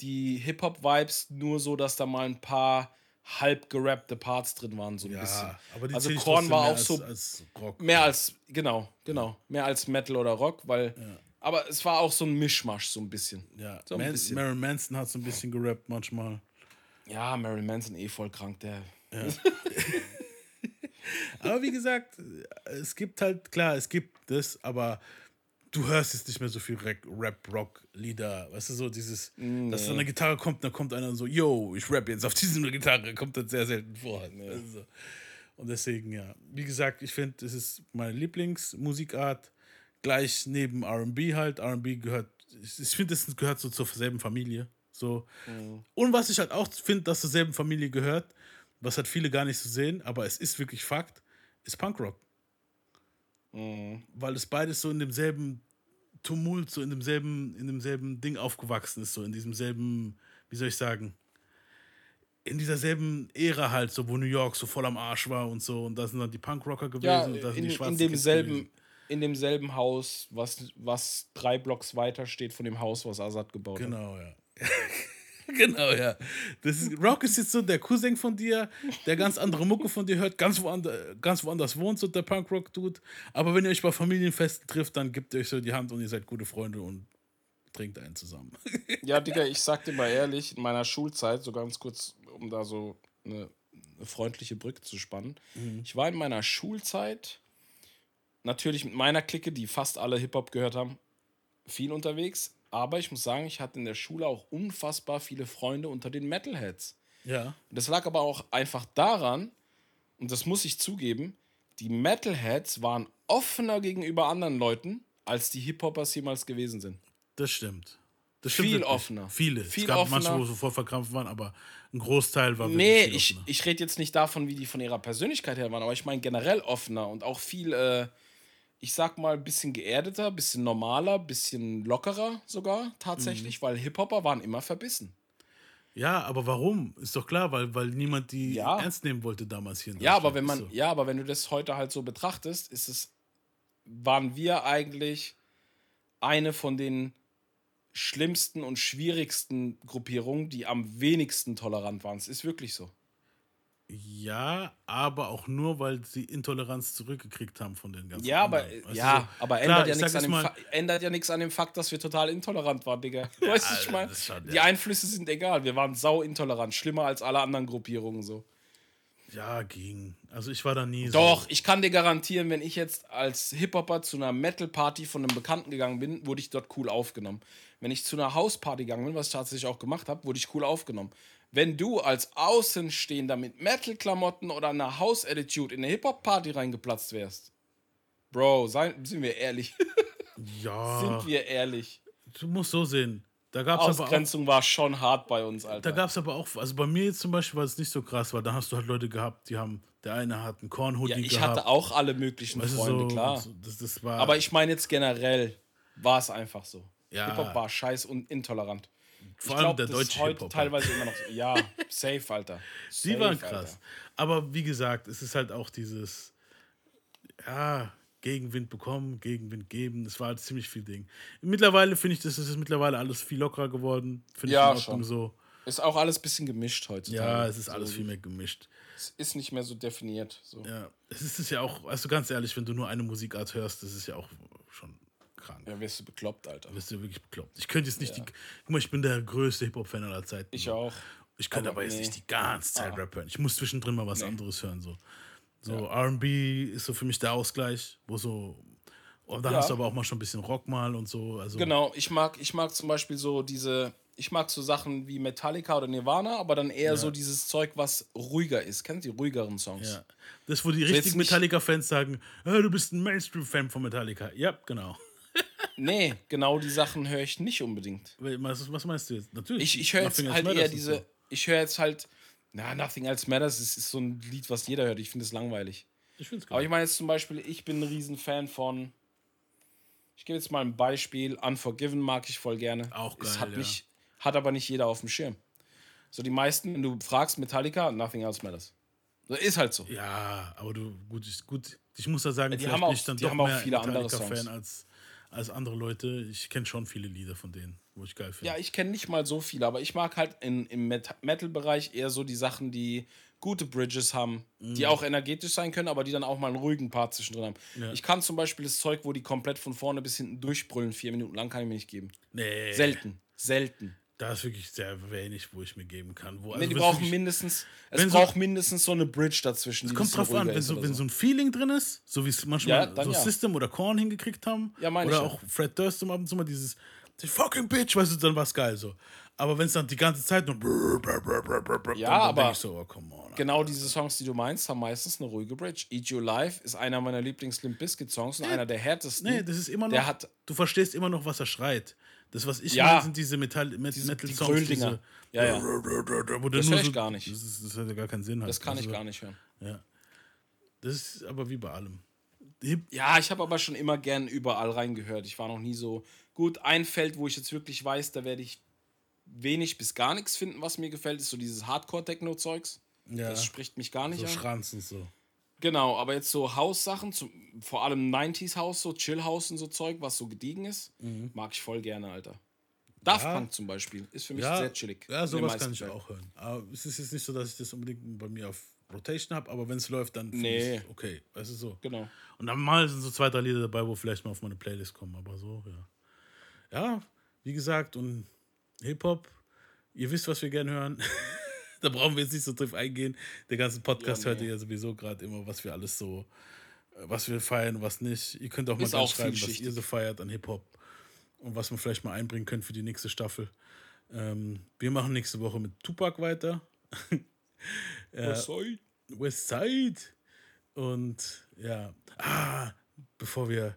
die Hip-Hop-Vibes nur so, dass da mal ein paar halb gerappte Parts drin waren, so ein bisschen. Ja, aber die also Korn war mehr auch als, so als Rock. Mehr als, genau, genau. Mehr als Metal oder Rock, weil. Aber es war auch so ein Mischmasch, so ein bisschen. Ja, so ein Man bisschen. Marilyn Manson hat so ein bisschen gerappt manchmal. Ja, Marilyn Manson eh voll krank, der. Aber wie gesagt, es gibt halt, klar, es gibt das, aber du hörst jetzt nicht mehr so viel Rap- Rap-Rock-Lieder. Weißt du, so dieses, dass so eine Gitarre kommt, dann kommt einer und so, yo, ich rap jetzt auf diese Gitarre, kommt das sehr selten vor. Also, und deswegen, ja, wie gesagt, ich finde, es ist meine Lieblingsmusikart, gleich neben RB halt. RB gehört, ich, ich finde, es gehört so zur selben Familie. So. Und was ich halt auch finde, dass zur selben Familie gehört, was halt viele gar nicht so sehen, aber es ist wirklich Fakt, ist Punkrock. Weil es beides so in demselben Tumult, so in demselben, in demselben Ding aufgewachsen ist, so in diesem selben, wie soll ich sagen, in dieser selben Ära halt, so wo New York so voll am Arsch war und so. Und da sind dann die Punkrocker gewesen Ja, und da sind in, die schwarzen in demselben. gewesen. In demselben Haus, was, was drei Blocks weiter steht von dem Haus, was Assad gebaut hat. Genau, ja. genau, ja. Das ist, Rock ist jetzt so der Cousin von dir, der ganz andere Mucke von dir hört, ganz, woander, ganz woanders wohnt, so der Punkrock-Dude. Aber wenn ihr euch bei Familienfesten trifft, dann gebt ihr euch so die Hand und ihr seid gute Freunde und trinkt einen zusammen. Ja, Digga, ich sag dir mal ehrlich, in meiner Schulzeit, so ganz kurz, um da so eine, eine freundliche Brücke zu spannen. Ich war in meiner Schulzeit natürlich mit meiner Clique, die fast alle Hip-Hop gehört haben, viel unterwegs. Aber ich muss sagen, ich hatte in der Schule auch unfassbar viele Freunde unter den Metalheads. Ja. Das lag aber auch einfach daran, und das muss ich zugeben, die Metalheads waren offener gegenüber anderen Leuten, als die Hip-Hoppers jemals gewesen sind. Das stimmt. Das Viel wirklich. offener. Viele. Viel es gab manche, offener. wo sofort verkrampft waren, aber ein Großteil war wirklich Nee, viel ich, ich rede jetzt nicht davon, wie die von ihrer Persönlichkeit her waren, aber ich meine generell offener und auch viel, äh, ich sag mal, ein bisschen geerdeter, bisschen normaler, bisschen lockerer sogar Mhm. tatsächlich, weil Hip-Hopper waren immer verbissen. Ja, aber warum? Ist doch klar, weil, weil niemand die Ja. ernst nehmen wollte damals hier in Ja, aber wenn man, so. ja, aber wenn du das heute halt so betrachtest, ist es, waren wir eigentlich eine von den schlimmsten und schwierigsten Gruppierungen, die am wenigsten tolerant waren. Es ist wirklich so. Ja, aber auch nur, weil sie Intoleranz zurückgekriegt haben von den ganzen Ja, aber. Weißt ja, so? aber Klar, ändert, ja ich nichts an dem mal- ändert ja nichts an dem Fakt, dass wir total intolerant waren, Digga. Weißt du, ich meine, die. Einflüsse sind egal. Wir waren sau intolerant, schlimmer als alle anderen Gruppierungen so. Ja, ging. Also ich war da nie Doch, so. ich kann dir garantieren, wenn ich jetzt als Hip-Hopper zu einer Metal-Party von einem Bekannten gegangen bin, wurde ich dort cool aufgenommen. Wenn ich zu einer Hausparty gegangen bin, was ich tatsächlich auch gemacht habe, wurde ich cool aufgenommen. Wenn du als Außenstehender mit Metal-Klamotten oder einer House-Attitude in eine Hip-Hop-Party reingeplatzt wärst, Bro, sei, sind wir ehrlich. Ja, sind wir ehrlich. du musst so sehen. Da gab es aber auch Ausgrenzung war schon hart bei uns, Alter. Da gab es aber auch, also bei mir jetzt zum Beispiel war es nicht so krass, weil da hast du halt Leute gehabt, die haben, der eine hat einen Kornhoodie ja, ich gehabt. hatte auch alle möglichen weißt Freunde, so, klar. So, das, das Aber ich meine jetzt generell, war es einfach so. Ja. Hip-Hop war scheiß und intolerant. Vor ich allem glaub, der deutsche heute Hip-Hop. teilweise immer noch so. Ja, safe, Alter. Die Safe, waren Alter. krass. Aber wie gesagt, es ist halt auch dieses, ja, Gegenwind bekommen, Gegenwind geben. Das war halt ziemlich viel Ding. Mittlerweile finde ich, das ist mittlerweile alles viel lockerer geworden. Finde Ja, ich in Ordnung schon. so. Ist auch alles ein bisschen gemischt heutzutage. Ja, es ist So, alles viel mehr gemischt. Es ist nicht mehr so definiert. So. Ja, es ist es ja auch, also ganz ehrlich, wenn du nur eine Musikart hörst, das ist ja auch schon krank. Ja, wirst du bekloppt, Alter. Bist du wirklich bekloppt. Ich könnte jetzt nicht die. Guck mal, ich bin der größte Hip-Hop-Fan aller Zeiten. Ich so. auch. Ich könnte aber, aber jetzt nee. nicht die ganze Zeit Ah. Rap hören. Ich muss zwischendrin mal was anderes hören. So, so RB ist so für mich der Ausgleich, wo so. Und dann Ja. hast du aber auch mal schon ein bisschen Rock mal und so. Also, Genau, ich mag, ich mag zum Beispiel so diese, ich mag so Sachen wie Metallica oder Nirvana, aber dann eher so dieses Zeug, was ruhiger ist. Kennt ihr die ruhigeren Songs? Ja. Das, wo die jetzt richtigen Metallica-Fans sagen: "Ah, Du bist ein Mainstream-Fan von Metallica. Ja, genau. Nee, genau die Sachen höre ich nicht unbedingt. Was, was meinst du jetzt? Natürlich. Ich, ich höre jetzt halt eher diese, so. ich höre jetzt halt, na, Nothing Else Matters, das ist so ein Lied, was jeder hört. Ich finde es langweilig. Ich find's Aber geil. ich meine jetzt zum Beispiel, ich bin ein Riesenfan von, ich gebe jetzt mal ein Beispiel, Unforgiven mag ich voll gerne. Auch Es geil, hat, ja. nicht, hat aber nicht jeder auf dem Schirm. So die meisten, wenn du fragst Metallica, Nothing Else Matters. So, ist halt so. Ja, aber du, gut, ich, gut, ich muss da sagen, Die vielleicht haben bin auch- ich dann die doch haben auch mehr viele andere Songs. als, als andere Leute. Ich kenne schon viele Lieder von denen, wo ich geil finde. Ja, ich kenne nicht mal so viele, aber ich mag halt in, im Met Metal-Bereich eher so die Sachen, die gute Bridges haben, Mhm. die auch energetisch sein können, aber die dann auch mal einen ruhigen Part zwischendrin haben. Ja. Ich kann zum Beispiel das Zeug, wo die komplett von vorne bis hinten durchbrüllen, vier Minuten lang, kann ich mir nicht geben. nee, Selten. Selten. Da ist wirklich sehr wenig, wo ich mir geben kann. Wo, Nee, also die wenn's brauchen wirklich- mindestens, es wenn so- braucht mindestens so eine Bridge dazwischen. Es die kommt drauf an, wenn so, wenn so ein Feeling drin ist, so wie es manchmal Ja, so ja. System oder Korn hingekriegt haben. Ja, meine oder ich auch Fred Durst ab und zu mal dieses die fucking Bitch, weißt du, dann war es geil so. Aber wenn es dann die ganze Zeit nur brr, brr, brr, Ja, aber so, oh, come on. Genau diese Songs, die du meinst, haben meistens eine ruhige Bridge. Eat You Life ist einer meiner Lieblings-Limp Bizkit-Songs und einer der härtesten. Nee, das ist immer noch. Der hat du verstehst immer noch, was er schreit. Das, was ich Ja. meine, sind diese Metall, Met, Diese- die Metal-Songs. Gröldinger. Diese, Ja, ja. Wo Das nur hör ich so, gar nicht. Das, ist, das hat ja gar keinen Sinn. Halt. das kann ich Also, gar nicht hören. Ja. Das ist aber wie bei allem. Hip, Ja, ich habe aber schon immer gern überall reingehört. Ich war noch nie so gut. Ein Feld, wo ich jetzt wirklich weiß, da werde ich wenig bis gar nichts finden, was mir gefällt, ist so dieses Hardcore-Techno-Zeugs. ja, Das spricht mich gar nicht so an. Schranzen so. Genau, aber jetzt so Haussachen, vor allem 90s Haus, so Chill House und so Zeug, was so gediegen ist, mag ich voll gerne, Alter. Daft Mhm. Ja. Punk zum Beispiel ist für mich Ja, sehr chillig. ja sowas kann ich Fällen. auch hören. Aber es ist jetzt nicht so, dass ich das unbedingt bei mir auf Rotation habe, aber wenn es läuft, dann finde Nee. ich okay. Weißt du so. Genau. Und dann mal sind so zwei, drei Lieder dabei, wo vielleicht mal auf meine Playlist kommen, aber so, ja. Ja, wie gesagt, und Hip-Hop, ihr wisst, was wir gerne hören. da brauchen wir jetzt nicht so drauf eingehen. Der ganze Podcast Ja, hört nee. ihr ja sowieso gerade immer, was wir alles so, äh, was wir feiern, was nicht. Ihr könnt auch mal auch schreiben, was ihr so feiert an Hip-Hop. und was wir vielleicht mal einbringen können für die nächste Staffel. Ähm, wir machen nächste Woche mit Tupac weiter. Sorry. West Side. Und ja, ah, bevor wir,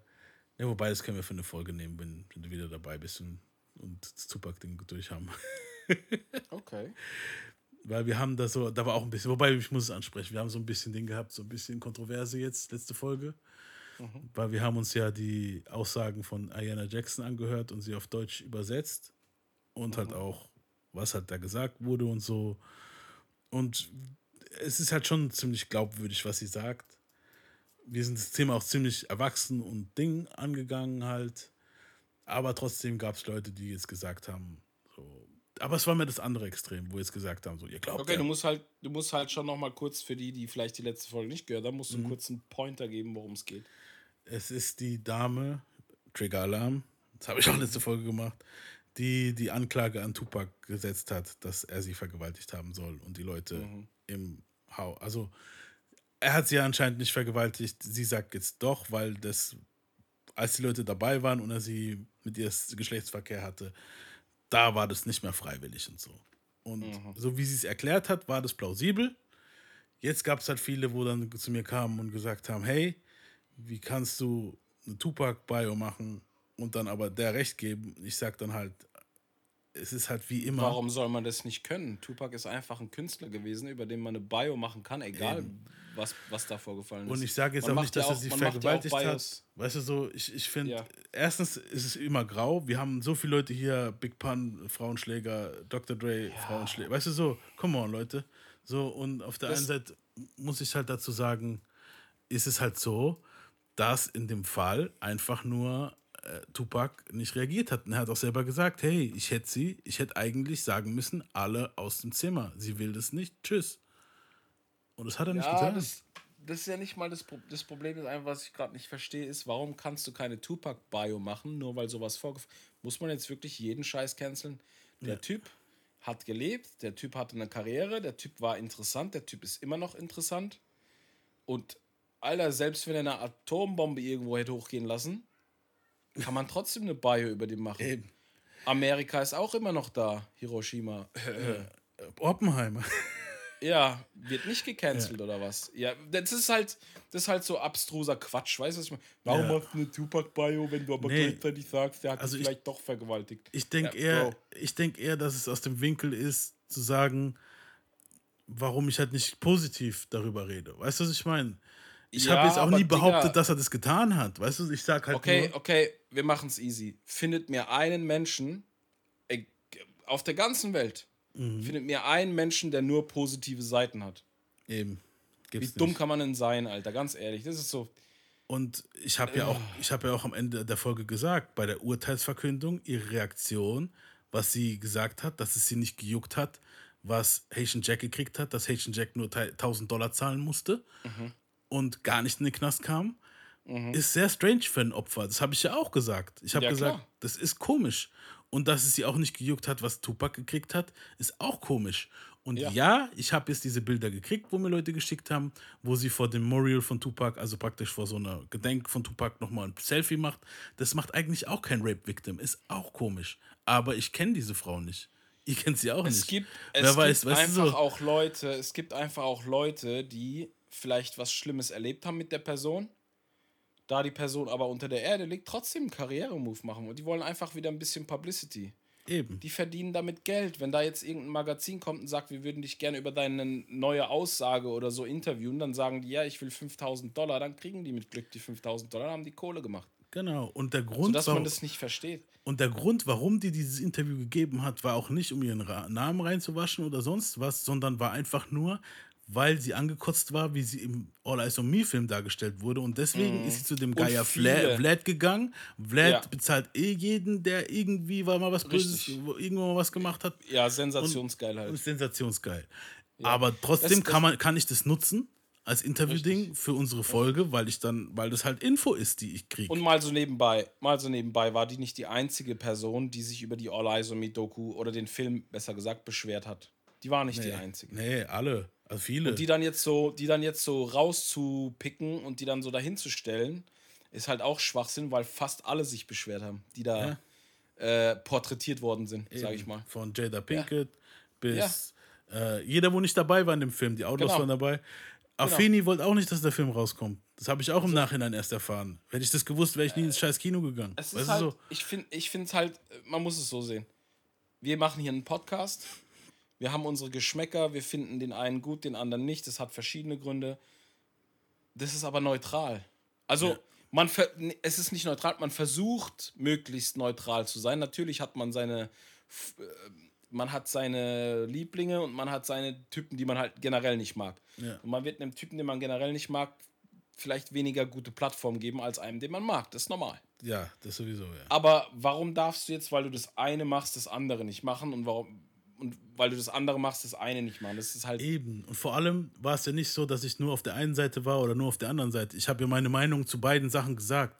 ja, wobei das können wir für eine Folge nehmen, wenn, wenn du wieder dabei bist und, und das Tupac-Ding durch haben. Okay. Weil wir haben da so, da war auch ein bisschen, wobei ich muss es ansprechen, wir haben so ein bisschen Ding gehabt, so ein bisschen Kontroverse jetzt, letzte Folge. Weil wir haben uns ja die Aussagen von Ayanna Jackson angehört und sie auf Deutsch übersetzt. Und halt auch, was halt da gesagt wurde und so. Und es ist halt schon ziemlich glaubwürdig, was sie sagt. Wir sind das Thema auch ziemlich erwachsen und Ding angegangen halt. Aber trotzdem gab es Leute, die jetzt gesagt haben, so. Aber es war mir das andere Extrem, wo jetzt gesagt haben, so, ihr glaubt Okay, ja, du musst halt, du musst halt schon noch mal kurz für die, die vielleicht die letzte Folge nicht gehört haben, musst du einen kurzen Pointer geben, worum es geht. Es ist die Dame, Trigger Alarm, das habe ich auch letzte Folge gemacht, die die Anklage an Tupac gesetzt hat, dass er sie vergewaltigt haben soll und die Leute im Haus. Also, er hat sie ja anscheinend nicht vergewaltigt. Sie sagt jetzt doch, weil das, als die Leute dabei waren und er sie mit ihr Geschlechtsverkehr hatte, da war das nicht mehr freiwillig und so. Und so wie sie es erklärt hat, war das plausibel. Jetzt gab es halt viele, wo dann zu mir kamen und gesagt haben, hey, wie kannst du eine Tupac-Bio machen und dann aber der Recht geben? Ich sag dann halt, es ist halt wie immer. Warum soll man das nicht können? Tupac ist einfach ein Künstler gewesen, über den man eine Bio machen kann, egal was, was da vorgefallen ist. Und ich sage jetzt Man auch nicht, dass ja er sie ja vergewaltigt hat. Weißt du, so, ich, ich finde, Ja. erstens ist es immer grau. Wir haben so viele Leute hier, Big Pun, Frauenschläger, Dr. Dre, Frauenschläger. Weißt du, so, come on, Leute. So, und auf der Das- einen Seite muss ich halt dazu sagen, ist es halt so, dass in dem Fall einfach nur äh, Tupac nicht reagiert hat. Und er hat auch selber gesagt, hey, ich hätte sie, ich hätte eigentlich sagen müssen, alle aus dem Zimmer. Sie will das nicht, tschüss. Und das hat er nicht Ja, getan. das, das ist ja nicht mal das, Pro das Problem. Ist einfach, was ich gerade nicht verstehe, ist, warum kannst du keine Tupac-Bio machen, nur weil sowas vorgefallen Muss man jetzt wirklich jeden Scheiß canceln? Der Typ hat gelebt, der Typ hatte eine Karriere, der Typ war interessant, der Typ ist immer noch interessant. Und Alter, selbst wenn er eine Atombombe irgendwo hätte hochgehen lassen, kann man trotzdem eine Bio über den machen. Eben. Amerika ist auch immer noch da, Hiroshima. Oppenheimer. Ja, wird nicht gecancelt oder was? Ja, das ist halt, das ist halt so abstruser Quatsch, weißt du? was ich meine? Warum Ja. machst du eine Tupac-Bio, wenn du aber Nee. gleichzeitig sagst, der hat Also dich ich- vielleicht doch vergewaltigt? Ich denke Ja, eher, Bro. ich denke eher, dass es aus dem Winkel ist, zu sagen, warum ich halt nicht positiv darüber rede. Weißt du, was ich meine? Ich Ja, habe jetzt auch nie behauptet, Digga- dass er das getan hat. Weißt du, ich sag halt Okay, nur, okay, wir machen es easy. Findet mir einen Menschen äh, auf der ganzen Welt, Mhm. findet mir einen Menschen, der nur positive Seiten hat. eben. Wie Gibt's dumm nicht. kann man denn sein, Alter? Ganz ehrlich, das ist so. Und ich habe ja auch, ich habe ja auch am Ende der Folge gesagt, bei der Urteilsverkündung, ihre Reaktion, was sie gesagt hat, dass es sie nicht gejuckt hat, was Haitian Jack gekriegt hat, dass Haitian Jack nur 1000 Dollar zahlen musste und gar nicht in den Knast kam, ist sehr strange für ein Opfer. Das habe ich ja auch gesagt. Ich habe Ja, gesagt, klar. das ist komisch. Und dass es sie auch nicht gejuckt hat, was Tupac gekriegt hat, ist auch komisch. Und Ja. ja, ich habe jetzt diese Bilder gekriegt, wo mir Leute geschickt haben, wo sie vor dem Memorial von Tupac, also praktisch vor so einer Gedenk von Tupac nochmal ein Selfie macht. Das macht eigentlich auch kein Rape-Victim. Ist auch komisch. Aber ich kenne diese Frau nicht. Ich kenne sie auch Es nicht. gibt, Wer es weiß, gibt weißt du einfach so? auch Leute, es gibt einfach auch Leute, die vielleicht was Schlimmes erlebt haben mit der Person, da die Person aber unter der Erde liegt, trotzdem einen Karrieremove machen und die wollen einfach wieder ein bisschen Publicity. Eben. Die verdienen damit Geld. Wenn da jetzt irgendein Magazin kommt und sagt, wir würden dich gerne über deine neue Aussage oder so interviewen, dann sagen die, ja, ich will 5000 Dollar, dann kriegen die mit Glück die 5000 Dollar, dann haben die Kohle gemacht. Genau. Und der Grund, Dass man das nicht versteht. Und der Grund, warum die dieses Interview gegeben hat, war auch nicht, um ihren Namen reinzuwaschen oder sonst was, sondern war einfach nur, weil sie angekotzt war, wie sie im All Eyes on Me Film dargestellt wurde. Und deswegen ist sie zu dem Geier Vlad, Vlad gegangen. Vlad Ja. bezahlt eh jeden, der irgendwie war mal was Böses, irgendwo mal was gemacht hat. Ja, sensationsgeil Und halt. sensationsgeil. Aber trotzdem Das- das- kann, man, kann ich das nutzen als Interview-Ding für unsere Folge, weil ich dann, weil das halt Info ist, die ich kriege. Und mal so nebenbei, mal so nebenbei war die nicht die einzige Person, die sich über die All Eyes on Me Doku oder den Film, besser gesagt, beschwert hat. Die war nicht die einzige. Nee, alle. Also viele. Die dann jetzt so, die dann jetzt so rauszupicken und die dann so dahin zu stellen, ist halt auch Schwachsinn, weil fast alle sich beschwert haben, die da, Ja. äh, porträtiert worden sind, sag ich mal. Von Jada Pinkett bis äh, jeder, wo nicht dabei war in dem Film. Die Outlaws Genau. waren dabei. Afeni wollte auch nicht, dass der Film rauskommt. Das habe ich auch im Nachhinein erst erfahren. Hätte ich das gewusst, wäre ich nie ins scheiß Kino gegangen. Es weißt ist halt, so? ich finde ich finde halt, man muss es so sehen. Wir machen hier einen Podcast. Wir haben unsere Geschmäcker. Wir finden den einen gut, den anderen nicht. Das hat verschiedene Gründe. Das ist aber neutral. Also, man ver es ist nicht neutral. Man versucht, möglichst neutral zu sein. Natürlich hat man seine. äh, Man hat seine Lieblinge und man hat seine Typen, die man halt generell nicht mag. Ja. Und man wird einem Typen, den man generell nicht mag, vielleicht weniger gute Plattform geben als einem, den man mag. Das ist normal. Ja, das sowieso, ja. Aber warum darfst du jetzt, weil du das eine machst, das andere nicht machen und warum und weil du das andere machst, das eine nicht machen? Das ist halt Eben. Und vor allem war es ja nicht so, dass ich nur auf der einen Seite war oder nur auf der anderen Seite. Ich habe ja meine Meinung zu beiden Sachen gesagt.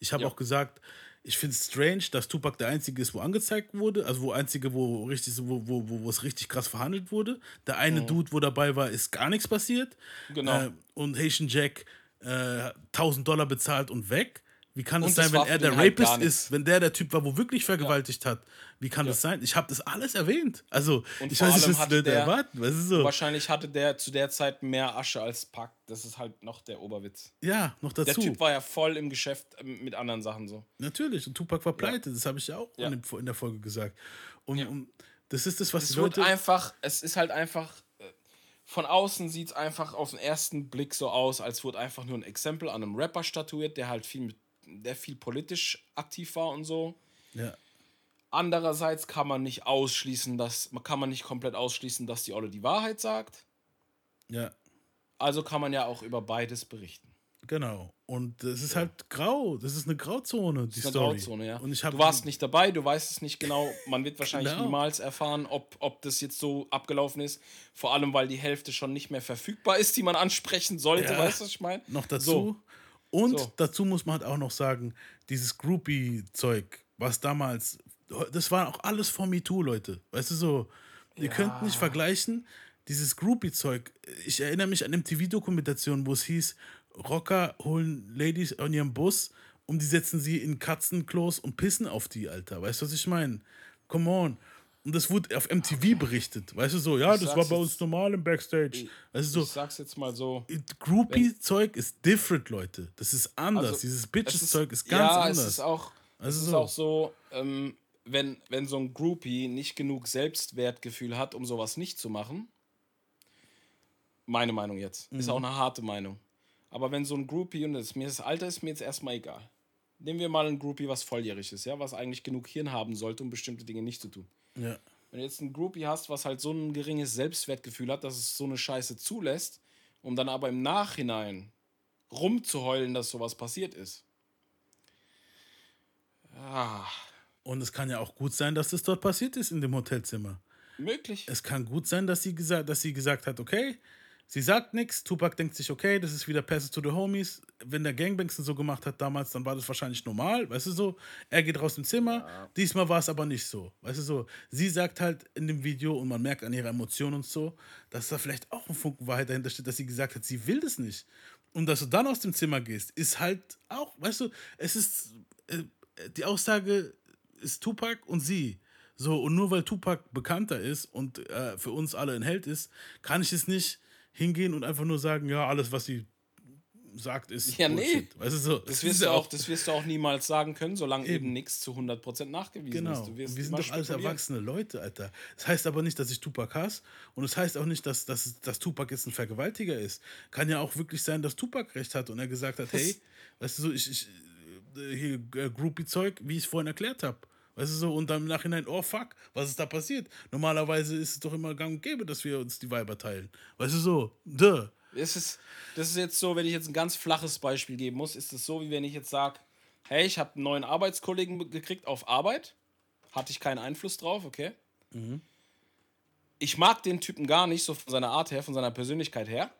Ich habe Ja. auch gesagt, ich finde es strange, dass Tupac der Einzige ist, wo angezeigt wurde. Also wo Einzige, wo richtig, wo, wo, wo, es richtig krass verhandelt wurde. Der eine Dude, wo dabei war, ist gar nichts passiert. Mhm. Genau. Äh, und Haitian Jack äh, 1000 Dollar bezahlt und weg. Wie kann es sein, wenn er der halt Rapist nichts. ist, wenn der der Typ war, wo wirklich vergewaltigt hat? Wie kann das sein? Ich habe das alles erwähnt. Also, Und ich weiß nicht, was hatte der- erwarten. Weißt du so? wahrscheinlich hatte der zu der Zeit mehr Asche als Pack. Das ist halt noch der Oberwitz. Ja, noch Der dazu. Typ war ja voll im Geschäft ähm, mit anderen Sachen so. Natürlich. Und Tupac war pleite. Das habe ich ja auch Ja. in der Folge gesagt. Und, und das ist das, was Es die Leute. einfach, es ist halt einfach, äh, von außen sieht es einfach auf den ersten Blick so aus, als wurde einfach nur ein Exempel an einem Rapper statuiert, der halt viel, mit, der viel politisch aktiv war und so. Ja. Andererseits kann man nicht ausschließen, dass, kann man nicht komplett ausschließen, dass die Olle die Wahrheit sagt. ja, Also kann man ja auch über beides berichten. genau. Und das ist halt grau. Das ist eine Grauzone, die Das ist eine Story. Grauzone, ja. Und ich du warst nicht dabei, du weißt es nicht genau. Man wird wahrscheinlich Genau. niemals erfahren, ob, ob das jetzt so abgelaufen ist. Vor allem, weil die Hälfte schon nicht mehr verfügbar ist, die man ansprechen sollte. Ja. Weißt du, was ich meine? noch dazu. So. Und So. dazu muss man halt auch noch sagen, dieses Groupie-Zeug, was damals, das war auch alles vor MeToo, Leute. Weißt du so, ihr könnt nicht vergleichen, dieses Groupie-Zeug. Ich erinnere mich an MTV-Dokumentationen, wo es hieß, Rocker holen Ladies an ihrem Bus und die setzen sie in Katzenklos und pissen auf die, Alter. Weißt du, was ich meine? Come on. Und das wurde auf MTV berichtet. Weißt du so, ja, das sag's war bei uns normal im Backstage. Weißt du so, Ich sag's jetzt mal so. Groupie-Zeug ist different, Leute. Das ist anders. Also, Dieses es Bitches-Zeug ist, ganz ja, anders. es ist auch, Also es ist so. auch so, ähm, wenn, wenn so ein Groupie nicht genug Selbstwertgefühl hat, um sowas nicht zu machen, meine Meinung jetzt, ist Mhm. auch eine harte Meinung. Aber wenn so ein Groupie, und das, mir das Alter ist mir jetzt erstmal egal. Nehmen wir mal ein Groupie, was volljährig ist, ja, was eigentlich genug Hirn haben sollte, um bestimmte Dinge nicht zu tun. ja. Wenn du jetzt ein Groupie hast, was halt so ein geringes Selbstwertgefühl hat, dass es so eine Scheiße zulässt, um dann aber im Nachhinein rumzuheulen, dass sowas passiert ist. Ah, Und es kann ja auch gut sein, dass das dort passiert ist in dem Hotelzimmer. möglich. Es kann gut sein, dass sie gesagt, dass sie gesagt hat, okay, sie sagt nichts. Tupac denkt sich, okay, das ist wieder Passes to the Homies. Wenn der Gangbangs so gemacht hat damals, dann war das wahrscheinlich normal, weißt du so. Er geht raus im Zimmer. Diesmal war es aber nicht so, weißt du so. Sie sagt halt in dem Video und man merkt an ihrer Emotion und so, dass da vielleicht auch ein Funken Wahrheit dahinter steht, dass sie gesagt hat, sie will das nicht. Und dass du dann aus dem Zimmer gehst, ist halt auch, weißt du, es ist äh, die Aussage ist Tupac und sie. So, und nur weil Tupac bekannter ist und äh, für uns alle ein Held ist, kann ich es nicht hingehen und einfach nur sagen, ja, alles, was sie sagt, ist Ja, nee. Bullshit. Weißt du, so, Das wirst, du auch, das wirst du auch niemals sagen können, solange eben, Eben. nichts zu 100% nachgewiesen Genau. ist. Wir sind doch alles erwachsene Leute, Alter. Das heißt aber nicht, dass ich Tupac hasse. Und es das heißt auch nicht, dass, dass, dass Tupac jetzt ein Vergewaltiger ist. Kann ja auch wirklich sein, dass Tupac recht hat und er gesagt hat, hey, weißt du so, ich, ich äh, hier äh, Groupie-Zeug, wie ich es vorhin erklärt habe. Weißt du so, und dann im Nachhinein, oh fuck, was ist da passiert? Normalerweise ist es doch immer gang und gäbe, dass wir uns die Weiber teilen. Weißt du so, duh. Es ist, das ist jetzt so, wenn ich jetzt ein ganz flaches Beispiel geben muss, ist es so, wie wenn ich jetzt sage, hey, ich habe einen neuen Arbeitskollegen be- gekriegt auf Arbeit, hatte ich keinen Einfluss drauf, okay? Ich mag den Typen gar nicht, so von seiner Art her, von seiner Persönlichkeit her,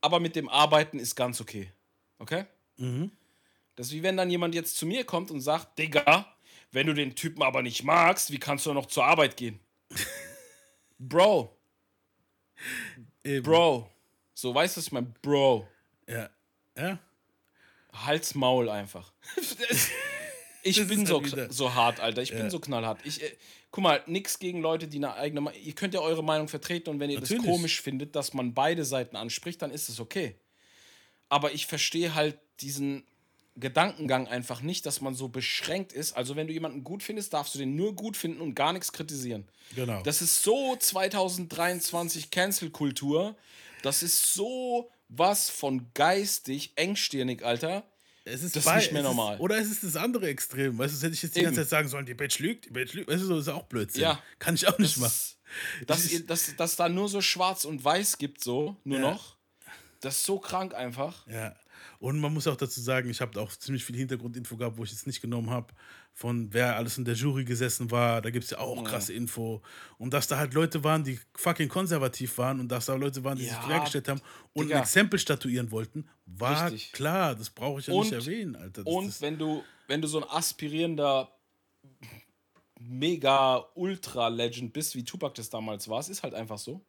aber mit dem Arbeiten ist ganz okay, okay? Das ist wie wenn dann jemand jetzt zu mir kommt und sagt, Digga, wenn du den Typen aber nicht magst, wie kannst du noch zur Arbeit gehen? Bro, Eben. Bro. So, weißt du, was ich meine? Bro. Ja. Ja. Hals Maul einfach. Ich bin so, wieder- so hart, Alter. Ich Ja. bin so knallhart. Ich, äh, guck mal, nix gegen Leute, die eine eigene Meinung. Ihr könnt ja eure Meinung vertreten und wenn ihr Natürlich. das komisch findet, dass man beide Seiten anspricht, dann ist es okay. Aber ich verstehe halt diesen Gedankengang einfach nicht, dass man so beschränkt ist. Also, wenn du jemanden gut findest, darfst du den nur gut finden und gar nichts kritisieren. Genau. Das ist so 2023 Cancel-Kultur. Das ist so was von geistig engstirnig, Alter. Es ist Das ist nicht mehr normal. Ist, oder es ist das andere Extrem. Weißt du, das hätte ich jetzt die Eben. ganze Zeit sagen sollen, die Bitch lügt, die Bitch lügt. Weißt du, so ist auch Blödsinn. Ja. Kann ich auch nicht Das machen. dass, ihr, dass, dass da nur so schwarz und weiß gibt, so, nur Ja. noch. Das ist so krank einfach. Ja. Und man muss auch dazu sagen, ich habe auch ziemlich viel Hintergrundinfo gehabt, wo ich jetzt nicht genommen habe, von wer alles in der Jury gesessen war. Da gibt es ja auch krasse Info. Und dass da halt Leute waren, die fucking konservativ waren und dass da Leute waren, die sich Ja, quergestellt haben und Digga. ein Exempel statuieren wollten, war Richtig. klar. Das brauche ich ja Und- nicht erwähnen, Alter. Das, Und das, wenn du, wenn du so ein aspirierender mega ultra legend bist, wie Tupac das damals war, es ist halt einfach so,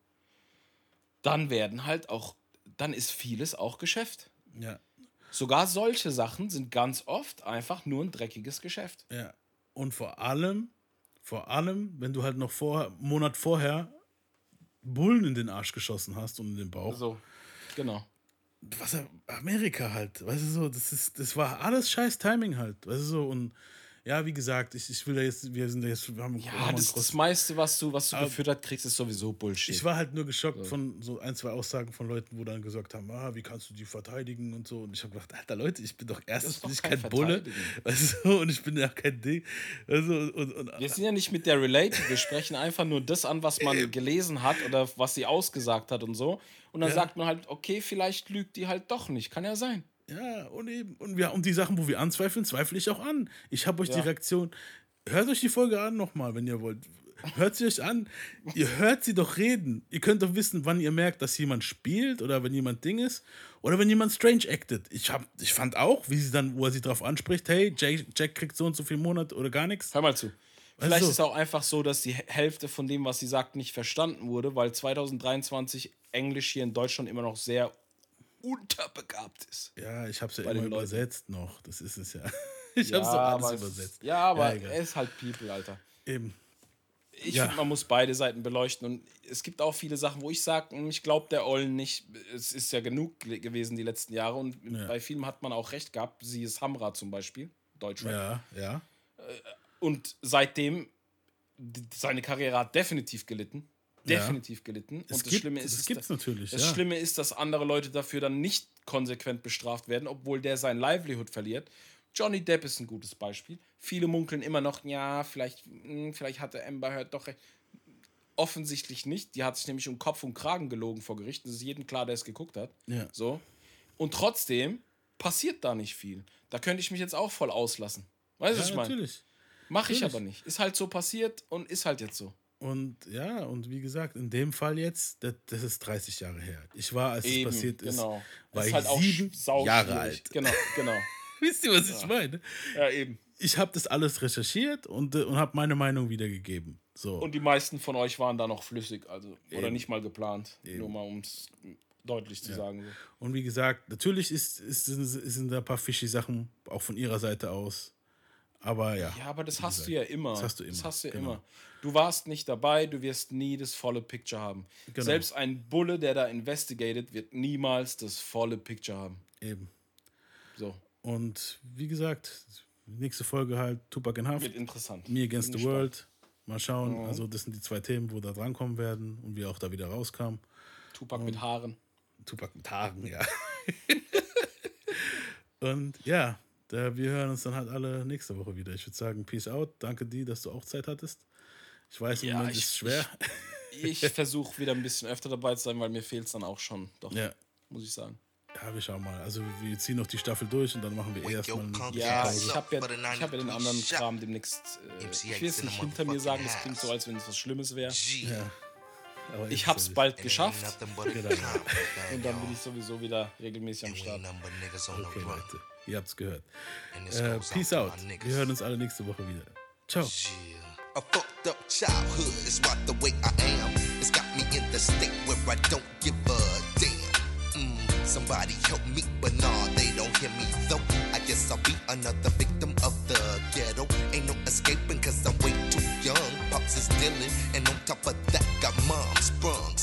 dann werden halt auch, dann ist vieles auch Geschäft. ja, Sogar solche Sachen sind ganz oft einfach nur ein dreckiges Geschäft. ja. Und vor allem, vor allem, wenn du halt noch vor, einen Monat vorher Bullen in den Arsch geschossen hast und in den Bauch. So, genau. was er- Amerika halt, weißt du so, das ist, das war alles scheiß Timing halt, weißt du so und ja, wie gesagt, ich, ich will da jetzt, wir sind da jetzt, wir haben, Ja, haben das, das meiste, was du, was du Aber- hast, kriegst, ist sowieso Bullshit. ich war halt nur geschockt von so ein, zwei Aussagen von Leuten, wo dann gesagt haben, ah, wie kannst du die verteidigen und so. Und ich habe gedacht, Alter Leute, ich bin doch erstens bin ich kein kein Bulle, du, und ich bin ja kein Ding. Also, und, und, Wir sind ja nicht mit der Relate, wir sprechen einfach nur das an, was man gelesen hat oder was sie ausgesagt hat und so. Und dann Ja. sagt man halt, okay, vielleicht lügt die halt doch nicht. Kann ja sein. Ja, und eben, und, wir, und die Sachen, wo wir anzweifeln, zweifle ich auch an. Ich habe euch die Ja. Reaktion. Hört euch die Folge an nochmal, wenn ihr wollt. Hört sie euch an. Ihr hört sie doch reden. Ihr könnt doch wissen, wann ihr merkt, dass jemand spielt oder wenn jemand Ding ist oder wenn jemand strange acted. Ich, hab, ich fand auch, wie sie dann, wo er sie drauf anspricht, hey, Jack, Jack kriegt so und so viel Monat oder gar nichts. Hör mal zu. Vielleicht so. ist es auch einfach so, dass die Hälfte von dem, was sie sagt, nicht verstanden wurde, weil 2023 Englisch hier in Deutschland immer noch sehr unterbegabt ist. Ja, ich habe es ja immer den Leuten. übersetzt noch. Das ist es ja. Ich habe es doch alles aber übersetzt. Ja, aber egal. er ist halt People, Alter. Eben. Ich Ja. finde, man muss beide Seiten beleuchten. Und es gibt auch viele Sachen, wo ich sage, ich glaube der Ollen nicht. Es ist ja genug ge- gewesen die letzten Jahre. Und Ja. bei vielen hat man auch recht gehabt. Sie ist Hamra zum Beispiel, Deutschrap. Ja, ja. Und seitdem, seine Karriere hat definitiv gelitten. Ja. Definitiv gelitten. Es und das gibt- Schlimme ist, das gibt's da- natürlich, Das ja. Schlimme ist, dass andere Leute dafür dann nicht konsequent bestraft werden, obwohl der sein Livelihood verliert. Johnny Depp ist ein gutes Beispiel. Viele munkeln immer noch, ja, vielleicht, mh, vielleicht hatte Amber Heard doch recht. Offensichtlich nicht. Die hat sich nämlich um Kopf und Kragen gelogen vor Gericht. Das ist jedem klar, der es geguckt hat. Ja. So. Und trotzdem passiert da nicht viel. Da könnte ich mich jetzt auch voll auslassen. Weißt du, was Ja, ich meine? natürlich. Mache ich aber nicht. Ist halt so passiert und ist halt jetzt so. Und ja, und wie gesagt, in dem Fall jetzt, das, das ist 30 Jahre her. Ich war, als Eben, es passiert ist, genau. war ist ich halt sieben Jahre schwierig. alt. Genau, genau. Wisst ihr, was ich meine? Ja, eben. Ich habe das alles recherchiert und, äh, und habe meine Meinung wiedergegeben. So. Und die meisten von euch waren da noch flüssig, also oder Eben. nicht mal geplant. Eben. Nur mal um es deutlich zu sagen. So. Und wie gesagt, natürlich ist, ist, sind, da ein paar fishy Sachen, auch von ihrer Seite aus. Aber ja. Ja, aber das hast gesagt, du ja immer. Das hast du immer. Das hast du ja genau. immer. Du warst nicht dabei, du wirst nie das volle Picture haben. Genau. Selbst ein Bulle, der da investigated, wird niemals das volle Picture haben. Eben. So, Und wie gesagt, nächste Folge halt Tupac in Haft. wird interessant. Me Against Bin the. World. Mal schauen. Also, das sind die zwei Themen, wo da drankommen werden und wie auch da wieder rauskam. Tupac mit Haaren. Tupac mit Haaren, ja. und ja, wir hören uns dann halt alle nächste Woche wieder. Ich würde sagen, Peace out. Danke dir, dass du auch Zeit hattest. Ich weiß, im Ja, Moment ich- ist schwer. Ich versuche wieder ein bisschen öfter dabei zu sein, weil mir fehlt es dann auch schon. Doch, ja. muss ich sagen. Ja, wir schauen mal. Also, wir ziehen noch die Staffel durch und dann machen wir erstmal Ja, ich habe ja, ich hab ja den anderen Kram demnächst. Äh, ich will es nicht hinter mir sagen, das klingt so, als wenn es was Schlimmes wäre. Ja. Aber Ich hab's bald geschafft Genau. und dann bin ich sowieso wieder regelmäßig am Start. Okay, Leute. Ihr habt's gehört. Äh, peace out. Wir hören uns alle nächste Woche wieder. Ciao. A fucked up childhood is what the way I am. It's got me in the state where I don't give a damn. Mm, somebody help me, but nah, they don't hear me though. I guess I'll be another victim of the ghetto. Ain't no escaping cause I'm way too young. Pops is dealing, and on top of that, got mom sprung.